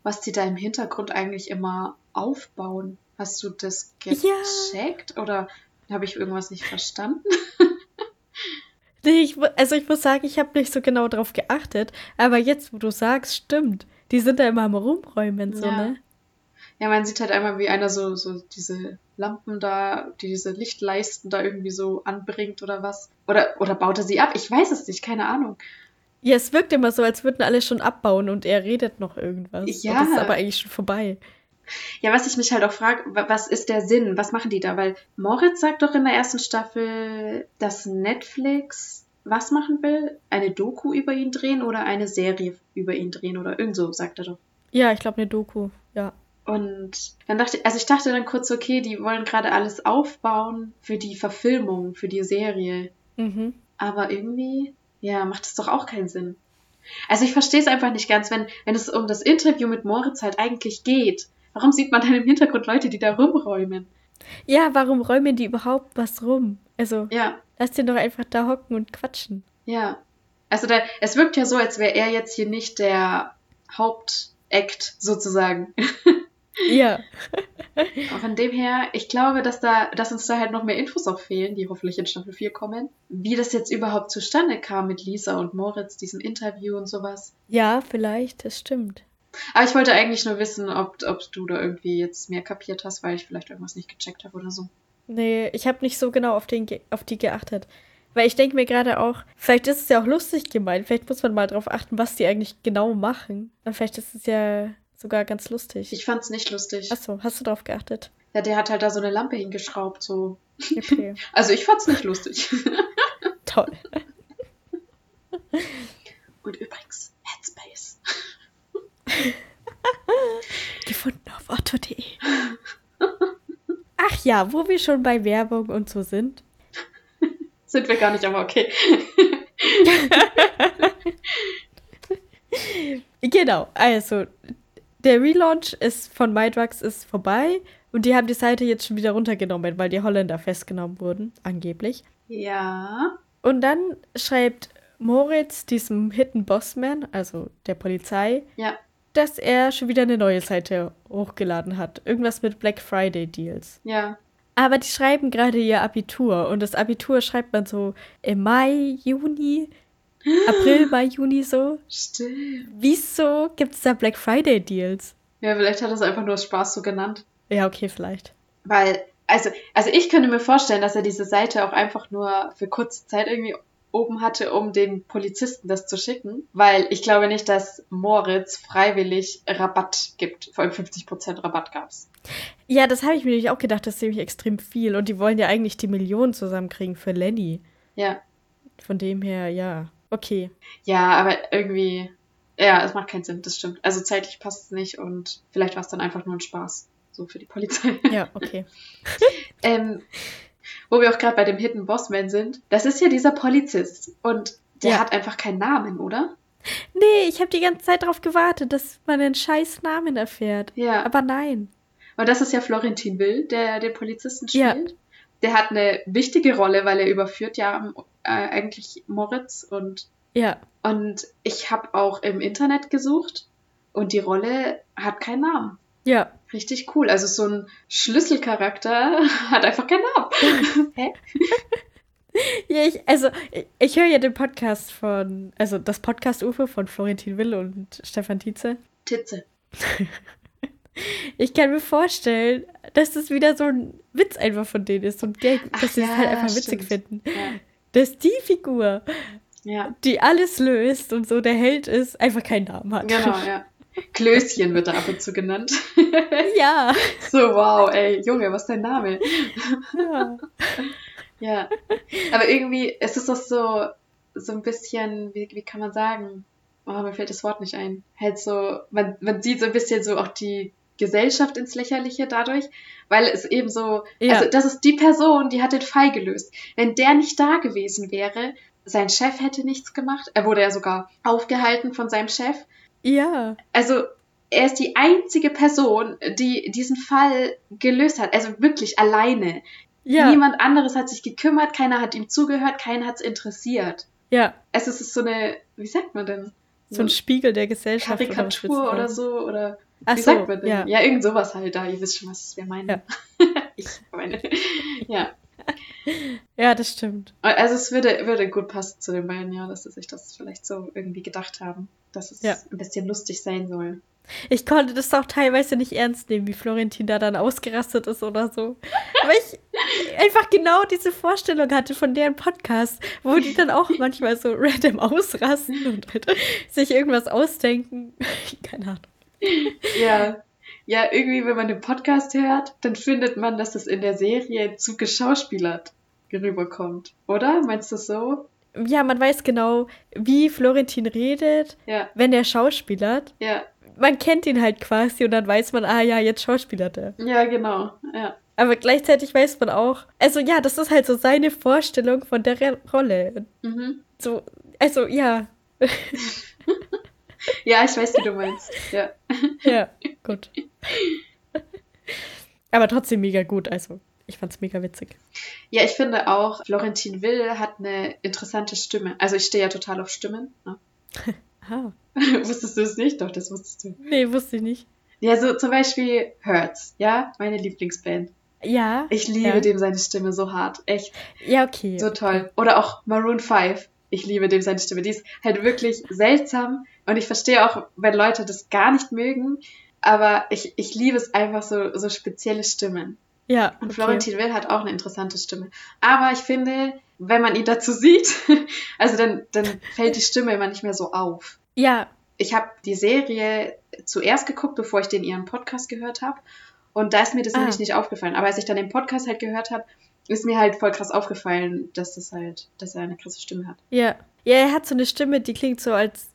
was die da im Hintergrund eigentlich immer aufbauen. Hast du das Ja. gecheckt oder habe ich irgendwas nicht verstanden? Nee, ich, also ich muss sagen, ich habe nicht so genau drauf geachtet, aber jetzt, wo du sagst, stimmt. Die sind da immer am Rumräumen, so, Ja. ne? Ja, man sieht halt einmal, wie einer so, so diese Lampen da, diese Lichtleisten da irgendwie so anbringt oder was. Oder, oder baut er sie ab? Ich weiß es nicht, keine Ahnung. Ja, es wirkt immer so, als würden alle schon abbauen und er redet noch irgendwas. Ja. Und das ist aber eigentlich schon vorbei. Ja, was ich mich halt auch frage, wa- was ist der Sinn? Was machen die da? Weil Moritz sagt doch in der ersten Staffel, dass Netflix was machen will? Eine Doku über ihn drehen oder eine Serie über ihn drehen oder irgend so, sagt er doch. Ja, ich glaube, eine Doku, ja. Und dann dachte ich, also ich dachte dann kurz, okay, die wollen gerade alles aufbauen für die Verfilmung, für die Serie. Mhm. Aber irgendwie, ja, macht das doch auch keinen Sinn. Also ich verstehe es einfach nicht ganz, wenn, wenn es um das Interview mit Moritz halt eigentlich geht. Warum sieht man dann im Hintergrund Leute, die da rumräumen? Ja, warum räumen die überhaupt was rum? Also, Ja, lass den doch einfach da hocken und quatschen. ja. Also da, es wirkt ja so, als wäre er jetzt hier nicht der Hauptakt sozusagen. Ja. Auch von dem her, ich glaube, dass da, dass uns da halt noch mehr Infos auch fehlen, die hoffentlich in Staffel 4 kommen. Wie das jetzt überhaupt zustande kam mit Lisa und Moritz, diesem Interview und sowas. Ja, vielleicht, das stimmt. Aber ich wollte eigentlich nur wissen, ob, ob du da irgendwie jetzt mehr kapiert hast, weil ich vielleicht irgendwas nicht gecheckt habe oder so. Nee, ich habe nicht so genau auf, den, auf die geachtet. Weil ich denke mir gerade auch, vielleicht ist es ja auch lustig gemeint. Vielleicht muss man mal drauf achten, was die eigentlich genau machen. Und vielleicht ist es ja sogar ganz lustig. Ich fand's nicht lustig. Achso, hast du drauf geachtet? Ja, der hat halt da so eine Lampe hingeschraubt, so. Okay, Also ich fand's nicht lustig. toll. Und übrigens, Headspace. Gefunden auf otto.de. Ach ja, wo wir schon bei Werbung und so sind. Sind wir gar nicht, aber okay. Genau, also der Relaunch ist von MyDrugs ist vorbei und die haben die Seite jetzt schon wieder runtergenommen, weil die Holländer festgenommen wurden, angeblich. Ja. Und dann schreibt Moritz diesem Hidden Bossman, also der Polizei, Ja. Dass er schon wieder eine neue Seite hochgeladen hat. Irgendwas mit Black Friday Deals. Ja. Aber die schreiben gerade ihr Abitur und das Abitur schreibt man so im Mai, Juni, April, Mai, Juni so. Stimmt. Wieso gibt es da Black Friday Deals? Ja, vielleicht hat er es einfach nur aus Spaß so genannt. Ja, okay, vielleicht. Weil, also, also ich könnte mir vorstellen, dass er diese Seite auch einfach nur für kurze Zeit irgendwie oben hatte, um den Polizisten das zu schicken. Weil ich glaube nicht, dass Moritz freiwillig Rabatt gibt. Vor allem 50% Rabatt gab's. Ja, das habe ich mir nämlich auch gedacht, das ist nämlich extrem viel. Und die wollen ja eigentlich die Millionen zusammenkriegen für Lenny. Ja. Von dem her, ja. Okay. Ja, aber irgendwie, ja, es macht keinen Sinn, das stimmt. Also zeitlich passt es nicht und vielleicht war es dann einfach nur ein Spaß. So für die Polizei. Ja, okay. Ähm, wo wir auch gerade bei dem Hidden Bossman sind, das ist ja dieser Polizist und der Ja. hat einfach keinen Namen, oder? Nee, ich habe die ganze Zeit darauf gewartet, dass man einen scheiß Namen erfährt. Ja. Aber nein. Und das ist ja Florentin Will, der den Polizisten Ja. spielt. Der hat eine wichtige Rolle, weil er überführt ja äh, eigentlich Moritz und Ja. und ich habe auch im Internet gesucht und die Rolle hat keinen Namen. Ja. Richtig cool. Also so ein Schlüsselcharakter hat einfach keinen Namen. Hä? Ja, ich, also, ich, ich höre ja den Podcast von, also das Podcast-UFO von Florentin Will und Stefan Tietze. Titze. Ich kann mir vorstellen, dass das wieder so ein Witz einfach von denen ist, so ein Gag, Ach dass sie es ja, halt einfach witzig stimmt. finden. Ja. Dass die Figur, ja, die alles löst und so der Held ist, einfach keinen Namen hat. genau, ja. Klößchen wird er ab und zu genannt. ja. so, wow, ey, Junge, was ist dein Name? ja. Ja. Aber irgendwie, es ist doch so, so ein bisschen, wie, wie kann man sagen? Oh, mir fällt das Wort nicht ein. Halt so, man, man sieht so ein bisschen so auch die Gesellschaft ins Lächerliche dadurch, weil es eben so, Ja. also das ist die Person, die hat den Fall gelöst. Wenn der nicht da gewesen wäre, sein Chef hätte nichts gemacht. Er wurde ja sogar aufgehalten von seinem Chef. Ja. Also er ist die einzige Person, die diesen Fall gelöst hat. Also wirklich alleine. Ja. Niemand anderes hat sich gekümmert, keiner hat ihm zugehört, keiner hat es interessiert. Ja. Es ist so eine, wie sagt man denn? So ein Spiegel der Gesellschaft. oder Karikatur oder sagen? so oder Ach wie so, sagt man denn? ja. Ja. irgend sowas halt da. Ihr wisst schon, was wir meinen. Ja. ich meine, ja. Ja, das stimmt. Also es würde, würde gut passen zu den beiden, ja, dass sie sich das vielleicht so irgendwie gedacht haben, dass es Ja. ein bisschen lustig sein soll. Ich konnte das auch teilweise nicht ernst nehmen, wie Florentin da dann ausgerastet ist oder so. Weil ich einfach genau diese Vorstellung hatte von deren Podcast, wo die dann auch manchmal so random ausrasten und halt sich irgendwas ausdenken. Keine Ahnung. Ja. Ja, irgendwie, wenn man den Podcast hört, dann findet man, dass es in der Serie zu geschauspielert rüberkommt. Oder? Meinst du so? Ja, man weiß genau, wie Florentin redet, Ja, wenn der schauspielert. ja, man kennt ihn halt quasi und dann weiß man, ah ja, jetzt schauspielert er. Ja, genau. Ja. Aber gleichzeitig weiß man auch, also ja, das ist halt so seine Vorstellung von der Rolle. Mhm. So, also ja. Ja, ich weiß, wie du meinst. Ja. ja, gut. Aber trotzdem mega gut, also ich fand's mega witzig. Ja, ich finde auch, Florentin Will hat eine interessante Stimme. Also ich stehe ja total auf Stimmen. Ne? Ah. wusstest du es nicht? Doch, das wusstest du. Nee, wusste ich nicht. Ja, so zum Beispiel Hertz, ja, meine Lieblingsband. Ja. Ich liebe ja. dem seine Stimme so hart. Echt. Ja, okay. So toll. Oder auch Maroon 5. Ich liebe dem seine Stimme. Die ist halt wirklich seltsam. Und ich verstehe auch, wenn Leute das gar nicht mögen. Aber ich, ich liebe es einfach so, so spezielle Stimmen. Ja. Und okay. Florentin Will hat auch eine interessante Stimme. Aber ich finde, wenn man ihn dazu sieht, also dann, dann fällt die Stimme immer nicht mehr so auf. Ja. Ich habe die Serie zuerst geguckt, bevor ich den ihren Podcast gehört habe. Und da ist mir das Ah. nämlich nicht aufgefallen. Aber als ich dann den Podcast halt gehört habe, ist mir halt voll krass aufgefallen, dass das halt, dass er eine krasse Stimme hat. Ja. Ja, er hat so eine Stimme, die klingt so, als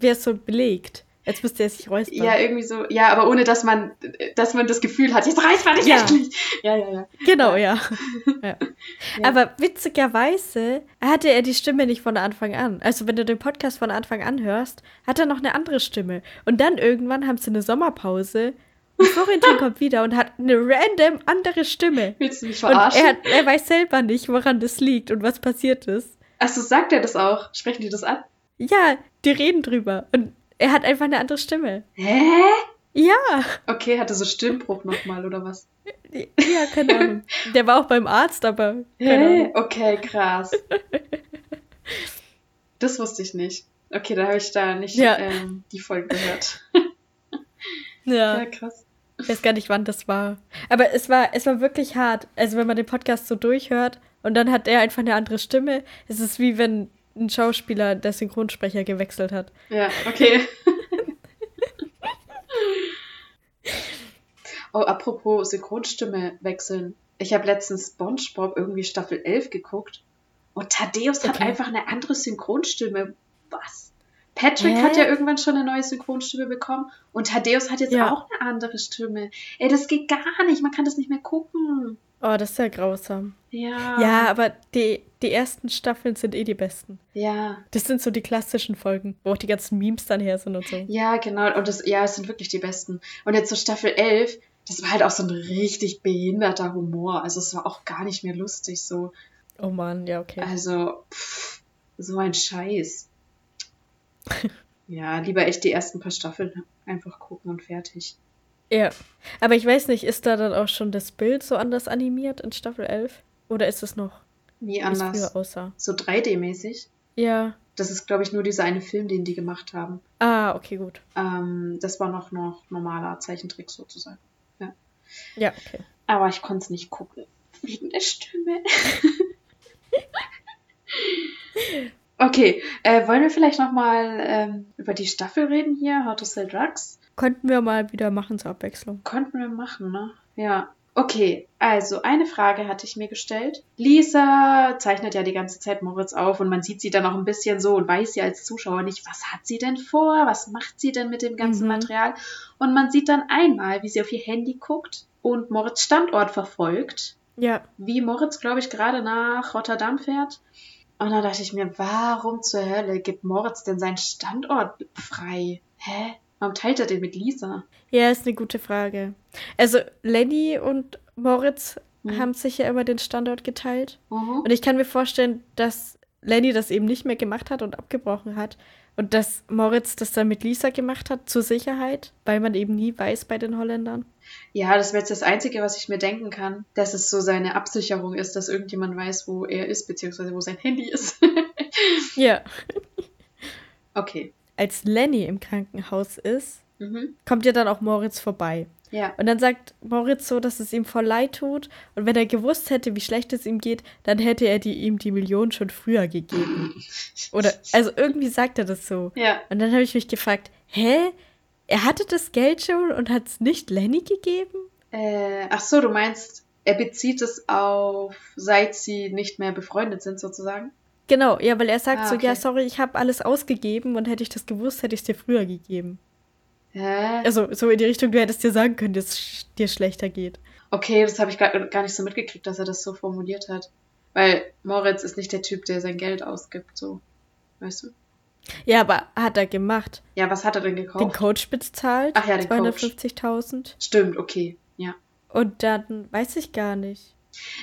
wäre es so belegt. Als müsste er sich räuspern. Ja, irgendwie so, ja, aber ohne dass man, dass man das Gefühl hat, jetzt reißt man dich Ja. endlich. Ja, ja, ja. Genau, ja. ja. Ja. Aber witzigerweise hatte er die Stimme nicht von Anfang an. Also wenn du den Podcast von Anfang an hörst, hat er noch eine andere Stimme. Und dann irgendwann haben sie eine Sommerpause und Florentin kommt wieder und hat eine random andere Stimme. Willst du mich Und verarschen? er, hat, er weiß selber nicht, woran das liegt und was passiert ist. Achso, sagt er das auch? Sprechen die das an? Ja, die reden drüber. Und er hat einfach eine andere Stimme. Hä? Ja, Okay, hatte so Stimmbruch nochmal, oder was? ja, keine Ahnung. Der war auch beim Arzt, aber Hä? Okay, krass. Das wusste ich nicht. Okay, da habe ich da nicht Ja. ähm, die Folge gehört. Ja. Ja, krass. Ich weiß gar nicht, wann das war. Aber es war, es war wirklich hart. Also wenn man den Podcast so durchhört und dann hat er einfach eine andere Stimme. Es ist wie wenn ein Schauspieler der Synchronsprecher gewechselt hat. Ja, okay. oh, apropos Synchronstimme wechseln. Ich habe letztens SpongeBob irgendwie Staffel 11 geguckt und Thaddeus hat Okay. einfach eine andere Synchronstimme. Was? Patrick Hä? hat ja irgendwann schon eine neue Synchronstimme bekommen und Thaddeus hat jetzt Ja. auch eine andere Stimme. Ey, das geht gar nicht. Man kann das nicht mehr gucken. Oh, das ist ja grausam. Ja. Ja, aber die, die ersten Staffeln sind eh die besten. Ja. Das sind so die klassischen Folgen, wo auch die ganzen Memes dann her sind und so. Ja, genau. Und das, ja, es sind wirklich die besten. Und jetzt so Staffel 11, das war halt auch so ein richtig behinderter Humor. Also es war auch gar nicht mehr lustig so. Oh Mann, ja, okay. Also, pff, so ein Scheiß. Ja, lieber echt die ersten paar Staffeln einfach gucken und fertig. Ja. Aber ich weiß nicht, ist da dann auch schon das Bild so anders animiert in Staffel 11? Oder ist es noch, Nie wie anders. So 3D-mäßig. Ja. Das ist, glaube ich, nur dieser eine Film, den die gemacht haben. Ah, okay, gut. Ähm, das war noch, noch normaler Zeichentrick sozusagen. Ja, okay. Aber ich konnte es nicht gucken. Wegen der Stimme. okay, äh, wollen wir vielleicht nochmal ähm, über die Staffel reden hier, How to Sell Drugs? Könnten wir mal wieder machen zur Abwechslung. Konnten wir machen, ne? Ja. Okay, also eine Frage hatte ich mir gestellt. Lisa zeichnet ja die ganze Zeit Moritz auf und man sieht sie dann auch ein bisschen so und weiß ja als Zuschauer nicht, was hat sie denn vor, was macht sie denn mit dem ganzen Mhm. Material. Und man sieht dann einmal, wie sie auf ihr Handy guckt und Moritz Standort verfolgt Ja, wie Moritz, glaube ich, gerade nach Rotterdam fährt. Und da dachte ich mir, warum zur Hölle gibt Moritz denn seinen Standort frei? Hä? Warum teilt er den mit Lisa? ja, ist eine gute Frage. Also, Lenny und Moritz Mhm. haben sich ja immer den Standort geteilt. Mhm. Und ich kann mir vorstellen, dass Lenny das eben nicht mehr gemacht hat und abgebrochen hat. Und dass Moritz das dann mit Lisa gemacht hat, zur Sicherheit, weil man eben nie weiß bei den Holländern. Ja, das wäre jetzt das Einzige, was ich mir denken kann, dass es so seine Absicherung ist, dass irgendjemand weiß, wo er ist, beziehungsweise wo sein Handy ist. Ja. okay. Als Lenny im Krankenhaus ist, Mhm. kommt ja dann auch Moritz vorbei. Ja. Und dann sagt Moritz so, dass es ihm voll leid tut. Und wenn er gewusst hätte, wie schlecht es ihm geht, dann hätte er die, ihm die Million schon früher gegeben. Oder, also irgendwie sagt er das so. Ja. Und dann habe ich mich gefragt, hä? Er hatte das Geld schon und hat es nicht Lenny gegeben? Äh, ach so, du meinst, er bezieht es auf, seit sie nicht mehr befreundet sind, sozusagen? Genau, ja, weil er sagt Ah, so, okay. ja, sorry, ich habe alles ausgegeben und hätte ich das gewusst, hätte ich es dir früher gegeben. Hä? Also so in die Richtung, du hättest dir sagen können, dass es dir schlechter geht. Okay, das habe ich gar, gar nicht so mitgekriegt, dass er das so formuliert hat. Weil Moritz ist nicht der Typ, der sein Geld ausgibt, so. Weißt du? Ja, aber hat er gemacht. Ja, was hat er denn Den gekauft? Coach bezahlt. Ach ja, den Coach. 250.000. Stimmt, okay. Ja. Und dann weiß ich gar nicht.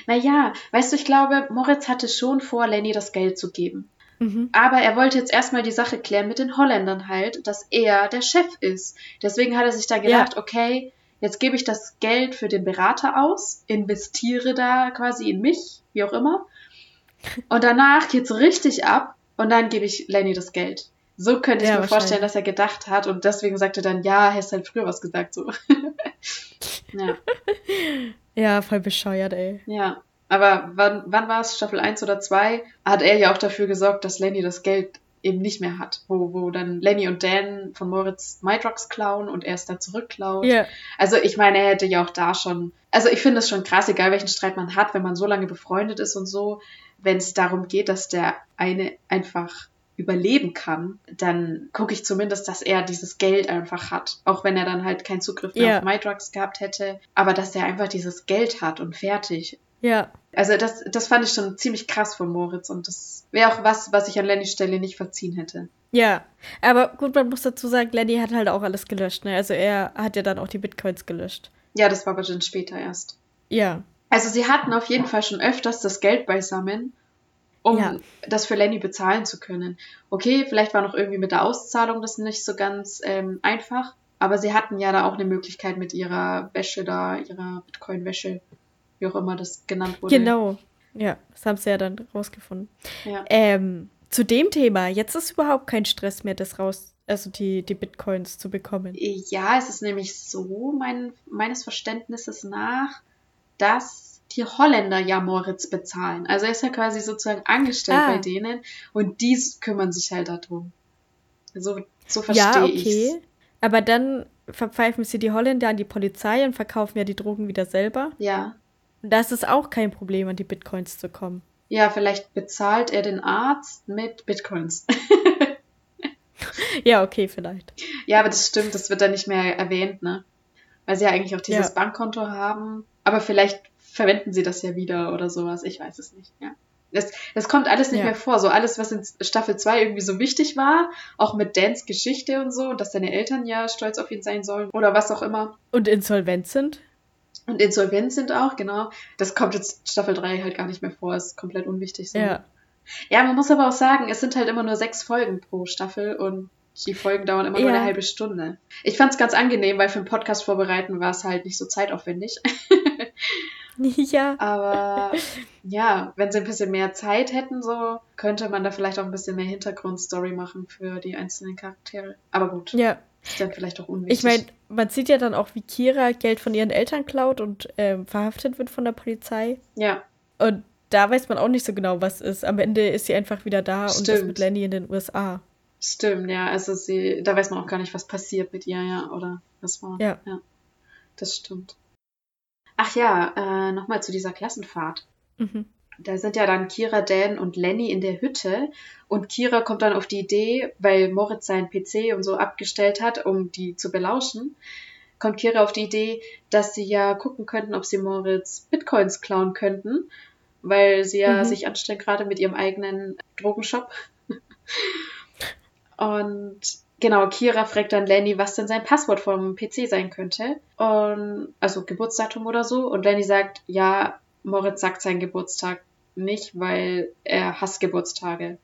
Naja, weißt du, ich glaube, Moritz hatte schon vor, Lenny das Geld zu geben. Mhm. Aber er wollte jetzt erstmal die Sache klären mit den Holländern halt, dass er der Chef ist. Deswegen hat er sich da gedacht, okay, jetzt gebe ich das Geld für den Berater aus, investiere da quasi in mich, wie auch immer. Und danach geht's richtig ab und dann gebe ich Lenny das Geld. So könnte ich Ja, mir vorstellen, dass er gedacht hat und deswegen sagte er dann, ja, hast halt früher was gesagt, so. ja, Ja, voll bescheuert, ey. ja. Aber wann, wann war es, Staffel 1 oder 2, hat er ja auch dafür gesorgt, dass Lenny das Geld eben nicht mehr hat. Wo, wo dann Lenny und Dan von Moritz Mydrox klauen und er es dann zurückklaut. Ja, Also ich meine, er hätte ja auch da schon. Also ich finde es schon krass, egal welchen Streit man hat, wenn man so lange befreundet ist und so, wenn es darum geht, dass der eine einfach überleben kann, dann gucke ich zumindest, dass er dieses Geld einfach hat. Auch wenn er dann halt keinen Zugriff mehr Ja. auf MyDrugs gehabt hätte. Aber dass er einfach dieses Geld hat und fertig. ja. Also das, das fand ich schon ziemlich krass von Moritz und das wäre auch was, was ich an Lennys Stelle nicht verziehen hätte. Ja, aber gut, man muss dazu sagen, Lenny hat halt auch alles gelöscht, ne? Also er hat ja dann auch die Bitcoins gelöscht. Ja, das war aber dann später erst. Ja, Also sie hatten auf jeden Fall schon öfters das Geld beisammen, um Ja. das für Lenny bezahlen zu können. Okay, vielleicht war noch irgendwie mit der Auszahlung das nicht so ganz ähm, einfach, aber sie hatten ja da auch eine Möglichkeit mit ihrer Wäsche da, ihrer Bitcoin-Wäsche, wie auch immer das genannt wurde. genau. Ja, das haben sie ja dann rausgefunden. Ja. Ähm, zu dem Thema, jetzt ist überhaupt kein Stress mehr, das raus, also die, die Bitcoins zu bekommen. Ja, es ist nämlich so, mein, meines Verständnisses nach, dass die Holländer ja Moritz bezahlen. Also er ist ja quasi sozusagen angestellt Ah. bei denen und die kümmern sich halt darum. So, so verstehe Ja, ich's. okay. Aber dann verpfeifen sie die Holländer an die Polizei und verkaufen ja die Drogen wieder selber. Ja. Und da ist es auch kein Problem, an die Bitcoins zu kommen. Ja, vielleicht bezahlt er den Arzt mit Bitcoins. Ja, okay, vielleicht. ja, aber das stimmt, das wird dann nicht mehr erwähnt, ne? Weil sie ja eigentlich auch dieses Ja. Bankkonto haben. Aber vielleicht verwenden sie das ja wieder oder sowas. Ich weiß es nicht, ja. Das, das kommt alles nicht Ja. mehr vor. So alles, was in Staffel 2 irgendwie so wichtig war, auch mit Dans Geschichte und so, und dass seine Eltern ja stolz auf ihn sein sollen oder was auch immer. Und insolvent sind? Und insolvent sind auch, genau. Das kommt jetzt Staffel 3 halt gar nicht mehr vor, ist komplett unwichtig. So. Ja. Ja, man muss aber auch sagen, es sind halt immer nur sechs Folgen pro Staffel und die Folgen dauern immer nur Ja. eine halbe Stunde. Ich fand's ganz angenehm, weil für einen Podcast vorbereiten war es halt nicht so zeitaufwendig. Ja. Aber ja, wenn sie ein bisschen mehr Zeit hätten, so könnte man da vielleicht auch ein bisschen mehr Hintergrundstory machen für die einzelnen Charaktere. Aber gut, Ja. ist dann vielleicht auch unwichtig. Ich meine, man sieht ja dann auch, wie Kira Geld von ihren Eltern klaut und ähm, verhaftet wird von der Polizei. ja, Und da weiß man auch nicht so genau, was ist. Am Ende ist sie einfach wieder da und ist Stimmt. mit Lenny in den USA. stimmt, ja. Also sie, da weiß man auch gar nicht, was passiert mit ihr, ja, oder was war. Ja. ja das stimmt. Ach ja, äh, nochmal zu dieser Klassenfahrt. Mhm. Da sind ja dann Kira, Dan und Lenny in der Hütte und Kira kommt dann auf die Idee, weil Moritz seinen PC und so abgestellt hat, um die zu belauschen, kommt Kira auf die Idee, dass sie ja gucken könnten, ob sie Moritz Bitcoins klauen könnten, weil sie ja Mhm. sich anstellen gerade mit ihrem eigenen Drogenshop. Und genau, Kira fragt dann Lenny, was denn sein Passwort vom PC sein könnte. Und, also Geburtsdatum oder so. Und Lenny sagt, ja, Moritz sagt seinen Geburtstag nicht, weil er hasst Geburtstage.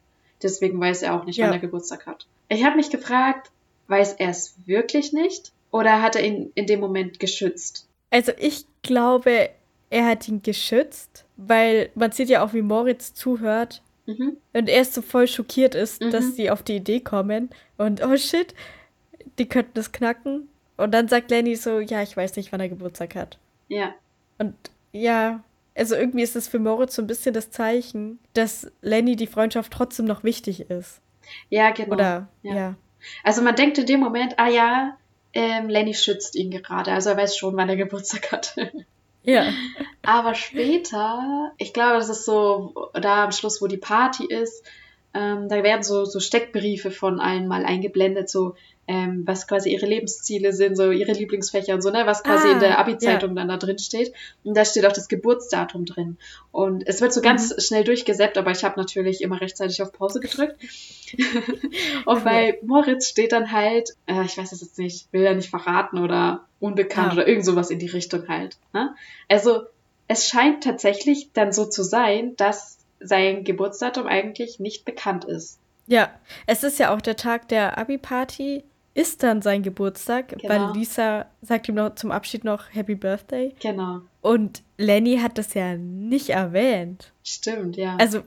Deswegen weiß er auch nicht, wann Ja. er Geburtstag hat. Ich habe mich gefragt, weiß er es wirklich nicht? Oder hat er ihn in dem Moment geschützt? Also ich glaube, er hat ihn geschützt, weil man sieht ja auch, wie Moritz zuhört Mhm. und er so voll schockiert ist, Mhm. dass sie auf die Idee kommen und oh shit, die könnten das knacken. Und dann sagt Lenny so, ja, ich weiß nicht, wann er Geburtstag hat. Ja. Und ja, also irgendwie ist es für Moritz so ein bisschen das Zeichen, dass Lenny die Freundschaft trotzdem noch wichtig ist. Ja, genau. Oder Ja. ja. Also man denkt in dem Moment, ah ja, ähm, Lenny schützt ihn gerade. Also er weiß schon, wann er Geburtstag hat. Ja. Aber später, ich glaube, das ist so da am Schluss, wo die Party ist, ähm, da werden so, so Steckbriefe von allen mal eingeblendet, so ähm, was quasi ihre Lebensziele sind, so ihre Lieblingsfächer und so, ne, was quasi Ah, in der Abi-Zeitung ja. dann da drin steht. Und da steht auch das Geburtsdatum drin. Und es wird so ganz Mhm. schnell durchgesäppt, aber ich habe natürlich immer rechtzeitig auf Pause gedrückt. und bei Moritz steht dann halt, äh, ich weiß es jetzt nicht, will er nicht verraten oder unbekannt Ja. oder irgend sowas in die Richtung halt. Ne? Also es scheint tatsächlich dann so zu sein, dass sein Geburtsdatum eigentlich nicht bekannt ist. Ja, es ist ja auch der Tag der Abi-Party, ist dann sein Geburtstag, Genau. weil Lisa sagt ihm noch zum Abschied noch Happy Birthday. Genau. Und Lenny hat das ja nicht erwähnt. Stimmt, ja. Also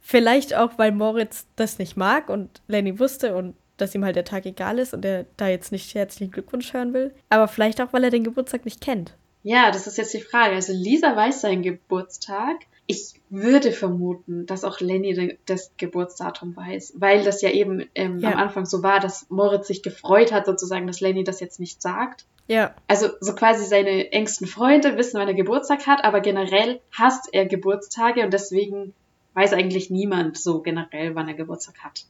vielleicht auch, weil Moritz das nicht mag und Lenny wusste und dass ihm halt der Tag egal ist und er da jetzt nicht herzlichen Glückwunsch hören will. Aber vielleicht auch, weil er den Geburtstag nicht kennt. ja, das ist jetzt die Frage. Also Lisa weiß seinen Geburtstag. Ich würde vermuten, dass auch Lenny das Geburtsdatum weiß, weil das ja eben ähm, Ja. am Anfang so war, dass Moritz sich gefreut hat, sozusagen, dass Lenny das jetzt nicht sagt. Ja, Also so quasi seine engsten Freunde wissen, wann er Geburtstag hat, aber generell hasst er Geburtstage und deswegen weiß eigentlich niemand so generell, wann er Geburtstag hat.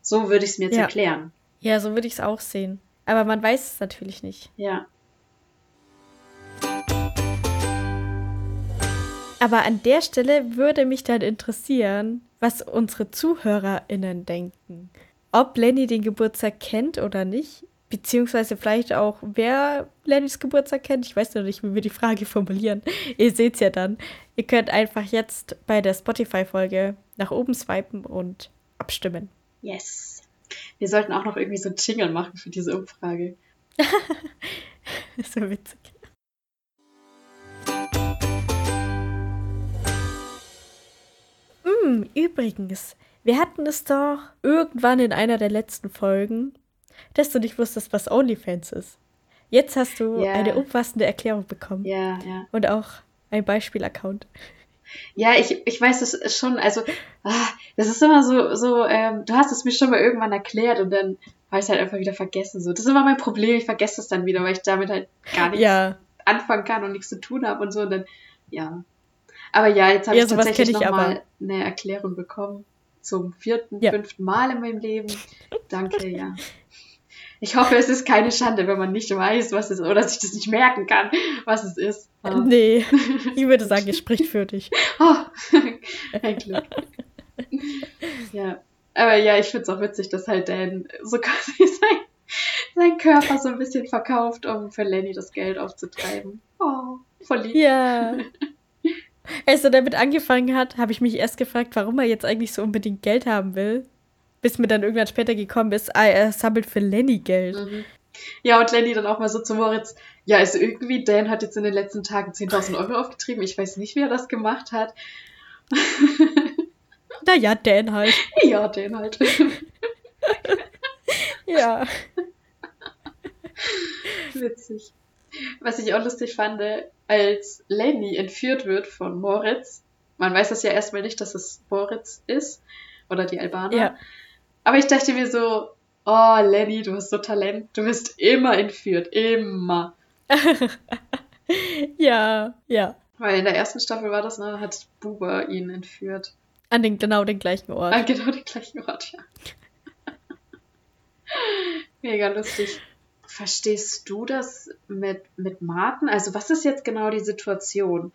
So würde ich es mir jetzt Ja. erklären. ja, so würde ich es auch sehen. Aber man weiß es natürlich nicht. Ja. Aber an der Stelle würde mich dann interessieren, was unsere ZuhörerInnen denken. Ob Lenny den Geburtstag kennt oder nicht. Beziehungsweise vielleicht auch, wer Lennys Geburtstag kennt. Ich weiß noch nicht, wie wir die Frage formulieren. Ihr seht's ja dann. Ihr könnt einfach jetzt bei der Spotify-Folge nach oben swipen und abstimmen. Yes. Wir sollten auch noch irgendwie so einen Jingle machen für diese Umfrage. so witzig. Hm, übrigens, wir hatten es doch irgendwann in einer der letzten Folgen, dass du nicht wusstest, was OnlyFans ist. Jetzt hast du Ja. eine umfassende Erklärung bekommen Ja, ja. und auch ein Beispiel-Account. Ja, ich, ich weiß es schon, also, ah, das ist immer so, so, ähm, du hast es mir schon mal irgendwann erklärt und dann habe ich es halt einfach wieder vergessen. So. Das ist immer mein Problem, ich vergesse es dann wieder, weil ich damit halt gar nichts Ja, anfangen kann und nichts zu tun habe und so. Und dann, ja. Aber ja, jetzt habe Ja, ich tatsächlich nochmal eine Erklärung bekommen. Zum vierten, Ja. fünften Mal in meinem Leben. Danke, ja. Ich hoffe, es ist keine Schande, wenn man nicht weiß, was es ist, oder sich das nicht merken kann, was es ist. Ah. nee, ich würde sagen, es spricht für dich. Oh, ein Glück. ja. Aber ja, ich find's auch witzig, dass halt Dan so quasi sein, sein Körper so ein bisschen verkauft, um für Lenny das Geld aufzutreiben. Oh, voll lieb. Ja. Als er damit angefangen hat, habe ich mich erst gefragt, warum er jetzt eigentlich so unbedingt Geld haben will. Bis mir dann irgendwann später gekommen ist, ah, er sammelt für Lenny Geld. Mhm. Ja, und Lenny dann auch mal so zu Moritz, ja, also irgendwie, Dan hat jetzt in den letzten Tagen 10.000 Euro aufgetrieben. Ich weiß nicht, wie er das gemacht hat. Naja, Dan halt. ja, Dan halt. Ja. Witzig. Was ich auch lustig fand, als Lenny entführt wird von Moritz, man weiß das ja erstmal nicht, dass es Moritz ist oder die Albaner. Ja. Aber ich dachte mir so, oh Lenny, du hast so Talent, du wirst immer entführt, immer. ja, ja. Weil in der ersten Staffel war das, ne, hat Buba ihn entführt. An den genau den gleichen Ort. An genau den gleichen Ort, ja. Mega lustig. Verstehst du das mit, mit Martin? Also, was ist jetzt genau die Situation?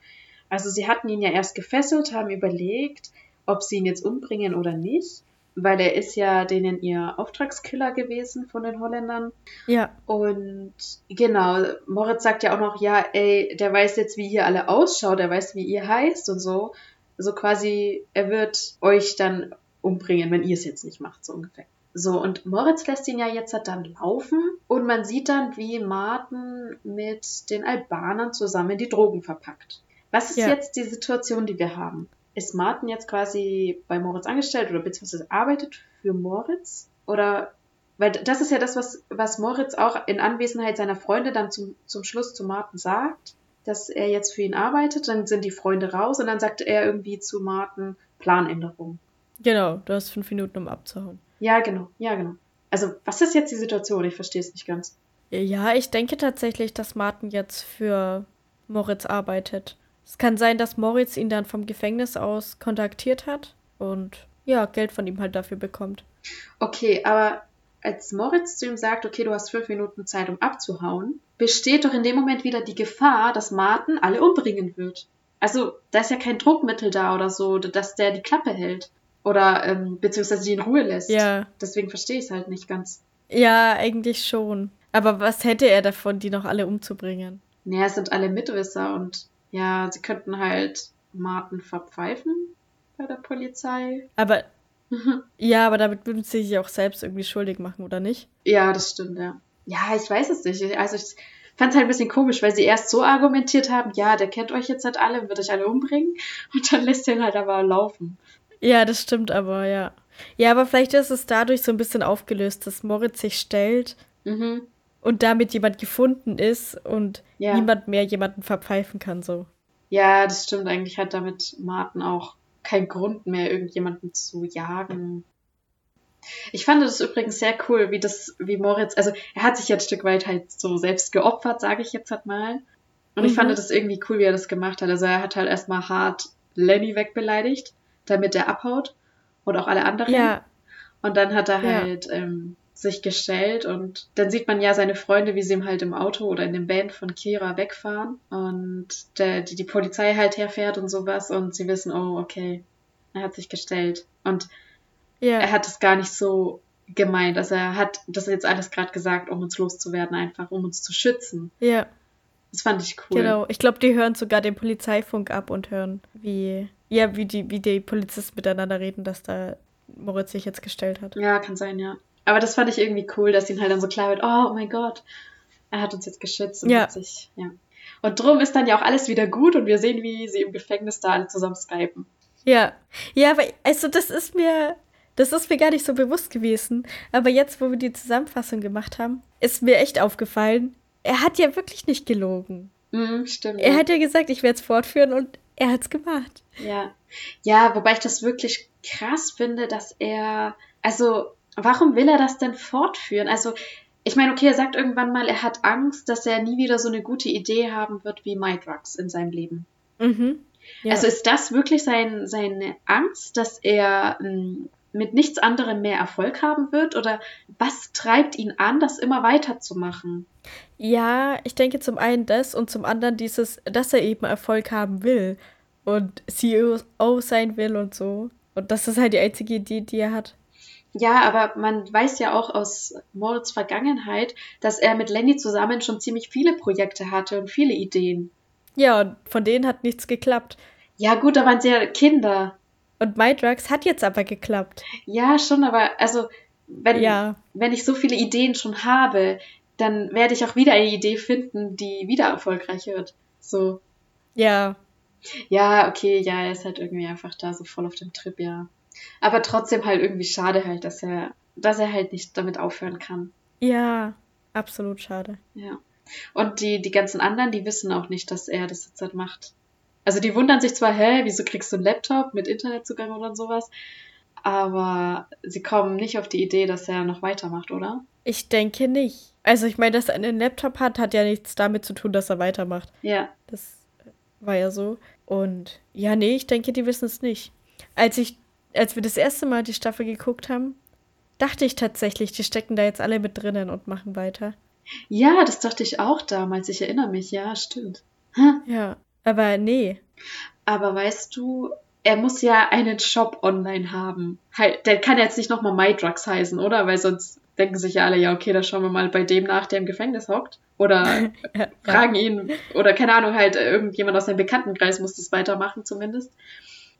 Also, sie hatten ihn ja erst gefesselt, haben überlegt, ob sie ihn jetzt umbringen oder nicht, weil er ist ja denen ihr Auftragskiller gewesen von den Holländern. Ja. Und genau, Moritz sagt ja auch noch, ja, ey, der weiß jetzt, wie ihr alle ausschaut, der weiß, wie ihr heißt und so. So quasi, er wird euch dann umbringen, wenn ihr es jetzt nicht macht, so ungefähr. So, und Moritz lässt ihn ja jetzt dann laufen und man sieht dann, wie Martin mit den Albanern zusammen die Drogen verpackt. Was ist Ja. jetzt die Situation, die wir haben? Ist Martin jetzt quasi bei Moritz angestellt oder beziehungsweise arbeitet für Moritz? Oder weil das ist ja das, was, was Moritz auch in Anwesenheit seiner Freunde dann zum, zum Schluss zu Martin sagt, dass er jetzt für ihn arbeitet. Dann sind die Freunde raus und dann sagt er irgendwie zu Martin Planänderung. Genau, du hast fünf Minuten, um abzuhauen. Ja, genau, ja, genau. Also, was ist jetzt die Situation? Ich verstehe es nicht ganz. Ja, ich denke tatsächlich, dass Martin jetzt für Moritz arbeitet. Es kann sein, dass Moritz ihn dann vom Gefängnis aus kontaktiert hat und ja, Geld von ihm halt dafür bekommt. Okay, aber als Moritz zu ihm sagt, okay, du hast fünf Minuten Zeit, um abzuhauen, besteht doch in dem Moment wieder die Gefahr, dass Martin alle umbringen wird. Also, da ist ja kein Druckmittel da oder so, dass der die Klappe hält. Oder, ähm, beziehungsweise die in Ruhe lässt. Ja. Deswegen verstehe ich es halt nicht ganz. Ja, eigentlich schon. Aber was hätte er davon, die noch alle umzubringen? Naja, es sind alle Mitwisser und ja, sie könnten halt Martin verpfeifen bei der Polizei. Aber ja, aber damit würden sie sich auch selbst irgendwie schuldig machen, oder nicht? Ja, das stimmt, ja. Ja, ich weiß es nicht. Also ich fand es halt ein bisschen komisch, weil sie erst so argumentiert haben, ja, der kennt euch jetzt halt alle und wird euch alle umbringen. Und dann lässt er ihn halt aber laufen. Ja, das stimmt aber, ja. Ja, aber vielleicht ist es dadurch so ein bisschen aufgelöst, dass Moritz sich stellt Mhm. und damit jemand gefunden ist und Ja. niemand mehr jemanden verpfeifen kann, so. Ja, das stimmt. Eigentlich hat damit Martin auch keinen Grund mehr, irgendjemanden zu jagen. Ich fand das übrigens sehr cool, wie das, wie Moritz, also er hat sich ja ein Stück weit halt so selbst geopfert, sage ich jetzt halt mal. Und ich Mhm. fand das irgendwie cool, wie er das gemacht hat. Also er hat halt erstmal hart Lenny wegbeleidigt, damit er abhaut und auch alle anderen. Ja, Und dann hat er Ja. halt ähm, sich gestellt und dann sieht man ja seine Freunde, wie sie ihm halt im Auto oder in dem Band von Kira wegfahren und der, die, die Polizei halt herfährt und sowas und sie wissen, oh, okay, er hat sich gestellt. Und ja. er hat es gar nicht so gemeint. Also er hat das jetzt alles gerade gesagt, um uns loszuwerden, einfach, um uns zu schützen. ja, Das fand ich cool. genau. Ich glaube, die hören sogar den Polizeifunk ab und hören, wie, ja, wie die, wie die Polizisten miteinander reden, dass da Moritz sich jetzt gestellt hat. Ja, kann sein, ja. Aber das fand ich irgendwie cool, dass ihm halt dann so klar wird, oh, mein Gott, er hat uns jetzt geschützt und Ja. sich, ja. Und drum ist dann ja auch alles wieder gut und wir sehen, wie sie im Gefängnis da alle zusammen skypen. Ja, ja, aber also das ist mir, das ist mir gar nicht so bewusst gewesen. Aber jetzt, wo wir die Zusammenfassung gemacht haben, ist mir echt aufgefallen, er hat ja wirklich nicht gelogen. Mhm, stimmt. Er hat ja gesagt, ich werde es fortführen und er hat's gemacht. Ja. Ja, wobei ich das wirklich krass finde, dass er, also, warum will er das denn fortführen? Also, ich meine, okay, er sagt irgendwann mal, er hat Angst, dass er nie wieder so eine gute Idee haben wird wie MyDrugs in seinem Leben. Mhm. Ja. Also ist das wirklich sein, seine Angst, dass er ähm, mit nichts anderem mehr Erfolg haben wird? Oder was treibt ihn an, das immer weiterzumachen? Ja, ich denke zum einen das und zum anderen dieses, dass er eben Erfolg haben will und CEO sein will und so. Und das ist halt die einzige Idee, die er hat. Ja, aber man weiß ja auch aus Moritz Vergangenheit, dass er mit Lenny zusammen schon ziemlich viele Projekte hatte und viele Ideen. Ja, und von denen hat nichts geklappt. Ja, gut, da waren sie ja Kinder. Und MyDrugs hat jetzt aber geklappt. Ja, schon, aber also, wenn, Ja. wenn ich so viele Ideen schon habe, dann werde ich auch wieder eine Idee finden, die wieder erfolgreich wird. So. Ja, Ja, okay, ja, er ist halt irgendwie einfach da so voll auf dem Trip, ja. Aber trotzdem halt irgendwie schade halt, dass er, dass er halt nicht damit aufhören kann. ja, absolut schade. Ja. Und die, die ganzen anderen, die wissen auch nicht, dass er das jetzt halt macht. Also die wundern sich zwar, hä, wieso kriegst du einen Laptop mit Internetzugang oder sowas? Aber sie kommen nicht auf die Idee, dass er noch weitermacht, oder? Ich denke nicht. Also ich meine, dass er einen Laptop hat, hat ja nichts damit zu tun, dass er weitermacht. Ja. Das war ja so. Und ja, nee, ich denke, die wissen es nicht. Als ich, als wir das erste Mal die Staffel geguckt haben, dachte ich tatsächlich, die stecken da jetzt alle mit drinnen und machen weiter. Ja, das dachte ich auch damals. Ich erinnere mich, ja, stimmt. Ja, aber nee. Aber weißt du, er muss ja einen Shop online haben. Halt, der kann jetzt nicht nochmal MyDrugs heißen, oder? Weil sonst denken sich ja alle, ja, okay, da schauen wir mal bei dem nach, der im Gefängnis hockt. Oder Ja, fragen ihn, oder keine Ahnung, halt, irgendjemand aus seinem Bekanntenkreis muss das weitermachen zumindest.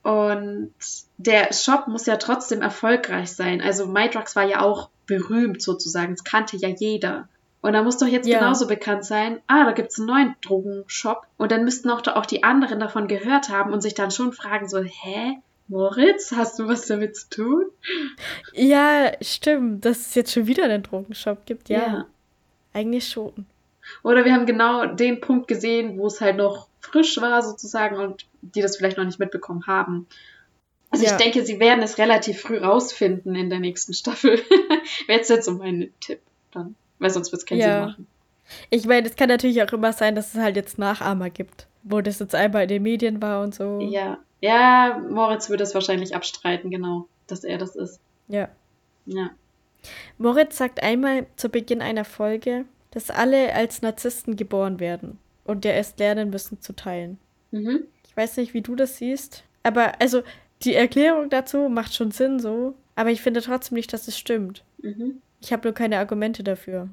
Und der Shop muss ja trotzdem erfolgreich sein. Also MyDrugs war ja auch berühmt sozusagen. Es kannte ja jeder. Und da muss doch jetzt Ja. genauso bekannt sein, ah, da gibt's einen neuen Drogenshop. Und dann müssten auch, auch die anderen davon gehört haben und sich dann schon fragen so, hä? Moritz, hast du was damit zu tun? ja, stimmt, dass es jetzt schon wieder einen Drogenshop gibt. Ja, Ja. eigentlich schon. Oder wir haben genau den Punkt gesehen, wo es halt noch frisch war sozusagen und die das vielleicht noch nicht mitbekommen haben. Also Ja. ich denke, sie werden es relativ früh rausfinden in der nächsten Staffel. Wäre jetzt, jetzt so mein Tipp dann. Weil sonst wird es keinen Ja. Sinn machen. Ich meine, es kann natürlich auch immer sein, dass es halt jetzt Nachahmer gibt, wo das jetzt einmal in den Medien war und so. Ja. Ja, Moritz würde es wahrscheinlich abstreiten, genau, dass er das ist. Ja. Ja. Moritz sagt einmal zu Beginn einer Folge, dass alle als Narzissten geboren werden und ja erst lernen müssen zu teilen. Mhm. Ich weiß nicht, wie du das siehst, aber also die Erklärung dazu macht schon Sinn so, aber ich finde trotzdem nicht, dass es stimmt. Mhm. Ich habe nur keine Argumente dafür.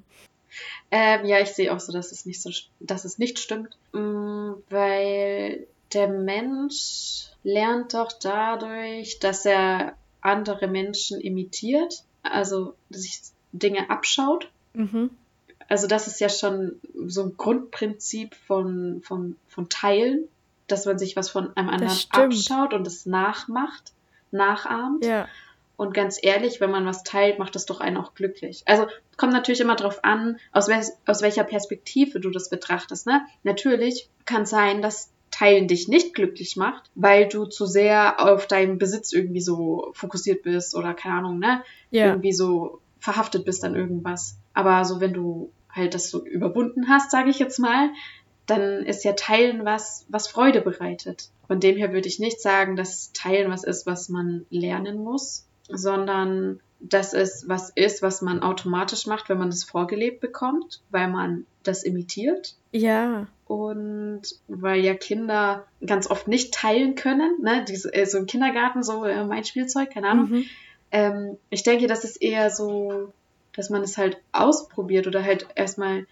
Ähm, ja, ich sehe auch so, dass es nicht so, dass es nicht stimmt, Mm, weil der Mensch lernt doch dadurch, dass er andere Menschen imitiert, also sich Dinge abschaut. Mhm. Also das ist ja schon so ein Grundprinzip von, von, von Teilen, dass man sich was von einem anderen abschaut und es nachmacht, nachahmt. Ja. Und ganz ehrlich, wenn man was teilt, macht das doch einen auch glücklich. Also kommt natürlich immer darauf an, aus, wel aus welcher Perspektive du das betrachtest. Ne? Natürlich kann sein, dass Teilen dich nicht glücklich macht, weil du zu sehr auf deinen Besitz irgendwie so fokussiert bist oder keine Ahnung, ne? Ja. Irgendwie so verhaftet bist an irgendwas. Aber so wenn du halt das so überwunden hast, sage ich jetzt mal, dann ist ja Teilen was, was Freude bereitet. Von dem her würde ich nicht sagen, dass Teilen was ist, was man lernen muss, sondern dass es was ist, was man automatisch macht, wenn man es vorgelebt bekommt, weil man das imitiert. Ja. Und weil ja Kinder ganz oft nicht teilen können, ne, Diese, äh, so im Kindergarten, so äh, mein Spielzeug, keine Ahnung. Mhm. Ähm, ich denke, das ist eher so, dass man es halt ausprobiert oder halt erstmal,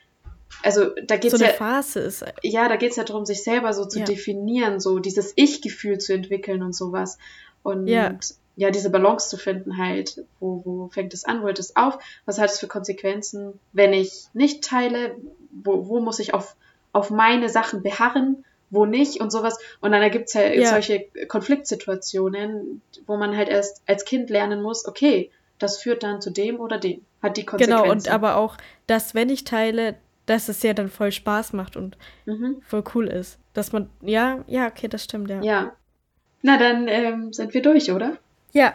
also da geht So es eine ja, Phase ist. ja, da geht es ja darum, sich selber so zu Ja. definieren, so dieses Ich-Gefühl zu entwickeln und sowas. Und Ja. Ja. diese Balance zu finden halt, wo, wo fängt es an, wo hört es auf, was hat es für Konsequenzen, wenn ich nicht teile, wo, wo muss ich auf, auf meine Sachen beharren, wo nicht und sowas. Und dann ergibt es halt Ja. solche Konfliktsituationen, wo man halt erst als Kind lernen muss, okay, das führt dann zu dem oder dem, hat die Konsequenzen. Genau, und aber auch, dass wenn ich teile, dass es ja dann voll Spaß macht und Mhm. voll cool ist. Dass man, ja, ja, okay, das stimmt, ja. Ja. Na, dann ähm, sind wir durch, oder? Ja,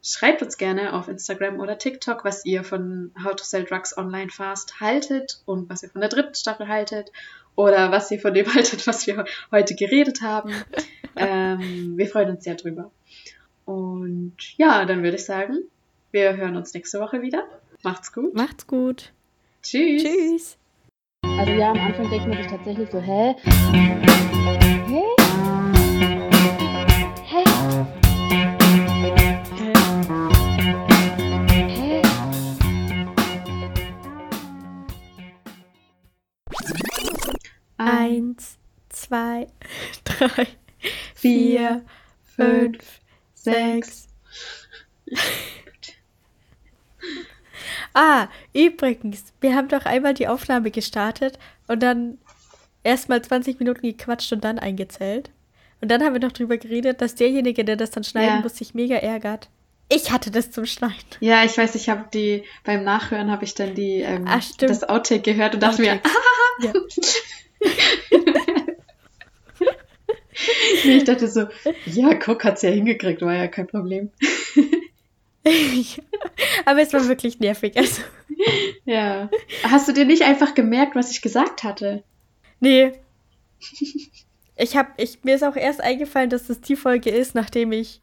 Schreibt uns gerne auf Instagram oder TikTok, was ihr von How to Sell Drugs Online Fast haltet und was ihr von der dritten Staffel haltet oder was ihr von dem haltet, was wir heute geredet haben. ähm, wir freuen uns sehr drüber. Und ja, dann würde ich sagen, wir hören uns nächste Woche wieder. Macht's gut. macht's gut. Tschüss. Tschüss. Also ja, am Anfang denkt man sich tatsächlich so, hä? Hä? Hä? Zwei, drei, vier, fünf, sechs. Ah, übrigens, wir haben doch einmal die Aufnahme gestartet und dann erstmal 20 Minuten gequatscht und dann eingezählt. Und dann haben wir noch drüber geredet, dass derjenige, der das dann schneiden Ja. muss, sich mega ärgert. Ich hatte das zum Schneiden. Ja, ich weiß, ich habe die, beim Nachhören habe ich dann die, ähm, Ah, stimmt. das Outtake gehört und dachte mir, Outtakes. Ja. nee, ich dachte so, ja, guck, hat's ja hingekriegt, war ja kein Problem. Aber es war wirklich nervig. Also, Ja. Hast du dir nicht einfach gemerkt, was ich gesagt hatte? nee. Ich hab, ich, mir ist auch erst eingefallen, dass das die Folge ist, nachdem ich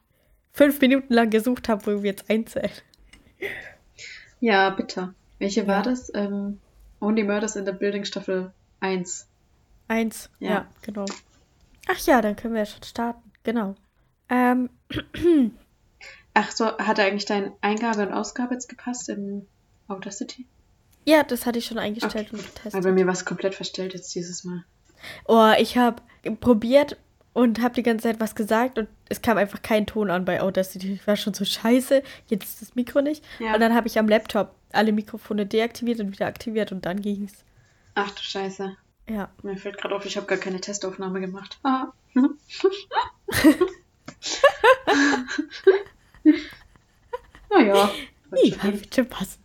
fünf Minuten lang gesucht habe, wo wir jetzt einzählen. Ja, bitte. Welche war Ja. das? Ähm, Only Murders in the Building Staffel 1. Eins. Ja. Ja. genau. Ach ja, dann können wir ja schon starten. Genau. Ähm, Ach so, hat eigentlich dein Eingabe und Ausgabe jetzt gepasst im Audacity? ja, das hatte ich schon eingestellt Okay. und getestet. bei mir war es komplett verstellt jetzt dieses Mal. Oh, ich habe probiert und habe die ganze Zeit was gesagt und es kam einfach kein Ton an bei Audacity. Ich war schon so scheiße, jetzt ist das Mikro nicht. Ja. Und dann habe ich am Laptop alle Mikrofone deaktiviert und wieder aktiviert und dann ging's. Ach du Scheiße. Ja. Mir fällt gerade auf, ich habe gar keine Testaufnahme gemacht. Ah. naja. Ja, wird schon passen.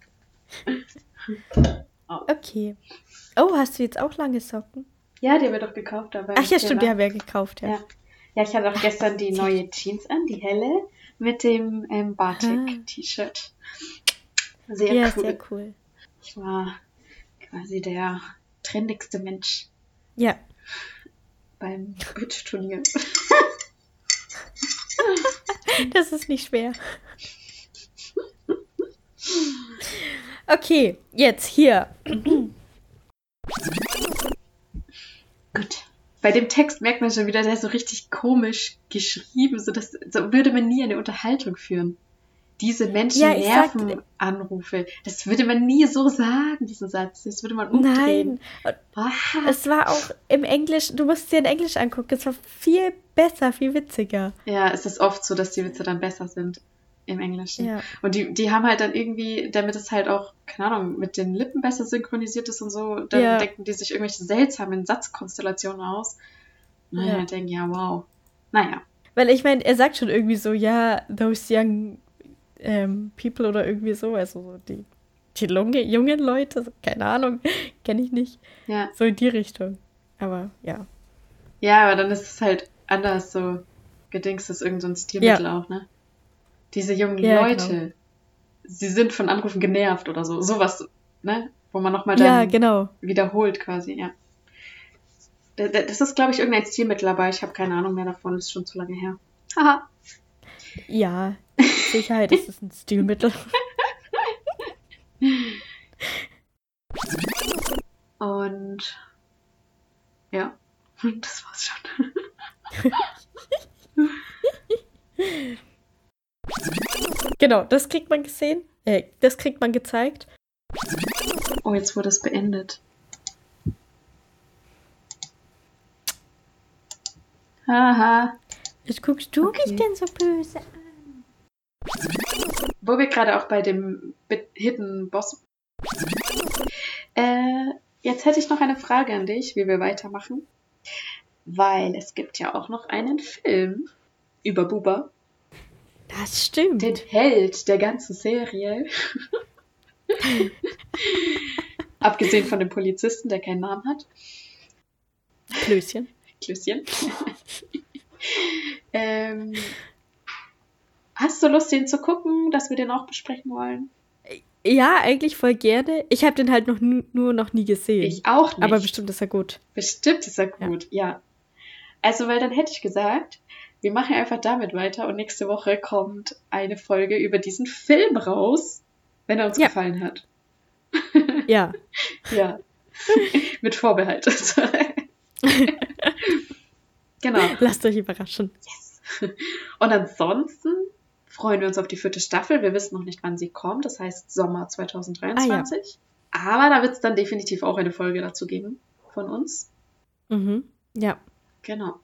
Oh. Okay. Oh, hast du jetzt auch lange Socken? Ja, die haben wir doch gekauft. Aber Ach ja, stimmt, die haben wir ja gekauft, ja. Ja. Ja, ich hatte auch gestern die neue Jeans an, die helle, mit dem ähm, Batik-T-Shirt. Sehr Ja, cool. sehr cool. Ich war quasi der trendigste Mensch Ja. beim Bridge-Turnier. Das ist nicht schwer. Okay, jetzt hier. Gut. Bei dem Text merkt man schon wieder, der ist so richtig komisch geschrieben, so, dass, so würde man nie eine Unterhaltung führen. Diese Menschen Ja, ich sag- nerven Anrufe. Das würde man nie so sagen, diesen Satz. Das würde man umdrehen. Nein, Ah, es war auch im Englisch, du musst es dir in Englisch angucken, es war viel besser, viel witziger. ja, es ist oft so, dass die Witze dann besser sind im Englischen. Ja. Und die, die haben halt dann irgendwie, damit es halt auch, keine Ahnung, mit den Lippen besser synchronisiert ist und so, dann Ja. denken die sich irgendwelche seltsamen Satzkonstellationen aus. Und Ja. ja. denken, ja, wow. Naja. Weil ich meine, er sagt schon irgendwie so, ja, those young ähm, people oder irgendwie so, also so die, die lunge, jungen Leute, so, keine Ahnung, kenne ich nicht. Ja. So in die Richtung. Aber ja. Ja, aber dann ist es halt anders so gedingst, ist irgend so ein Stilmittel auch, ne? Diese jungen Ja, Leute, genau. sie sind von Anrufen genervt oder so. Sowas, ne? Wo man nochmal dann Ja, genau. wiederholt quasi, ja. Da- da- Das ist, glaube ich, irgendein Stilmittel, aber ich habe keine Ahnung mehr davon, ist schon zu lange her. Haha. Ja, Sicherheit ist es ein Stilmittel. Und ja, das war's schon. Genau, das kriegt man gesehen. Äh, das kriegt man gezeigt. Oh, jetzt wurde es beendet. Haha. Jetzt guckst du Okay. mich denn so böse an. Wo wir gerade auch bei dem Hidden Boss. Äh, jetzt hätte ich noch eine Frage an dich, wie wir weitermachen. Weil es gibt ja auch noch einen Film über Buba, Das stimmt. den Held der ganzen Serie. Abgesehen von dem Polizisten, der keinen Namen hat. Klößchen. Klößchen. ähm, hast du Lust, den zu gucken, dass wir den auch besprechen wollen? Ja, eigentlich voll gerne. Ich habe den halt noch nu- nur noch nie gesehen. Ich auch nicht. Aber bestimmt ist er gut. Bestimmt ist er gut, ja. Also, weil dann hätte ich gesagt, wir machen einfach damit weiter und nächste Woche kommt eine Folge über diesen Film raus, wenn er uns Ja. gefallen hat. Ja. Ja. Mit Vorbehalt. genau. Lasst euch überraschen. Und ansonsten freuen wir uns auf die vierte Staffel. Wir wissen noch nicht, wann sie kommt. Das heißt Sommer 2023. Aber da wird es dann definitiv auch eine Folge dazu geben von uns. Mhm. Ja. Genau.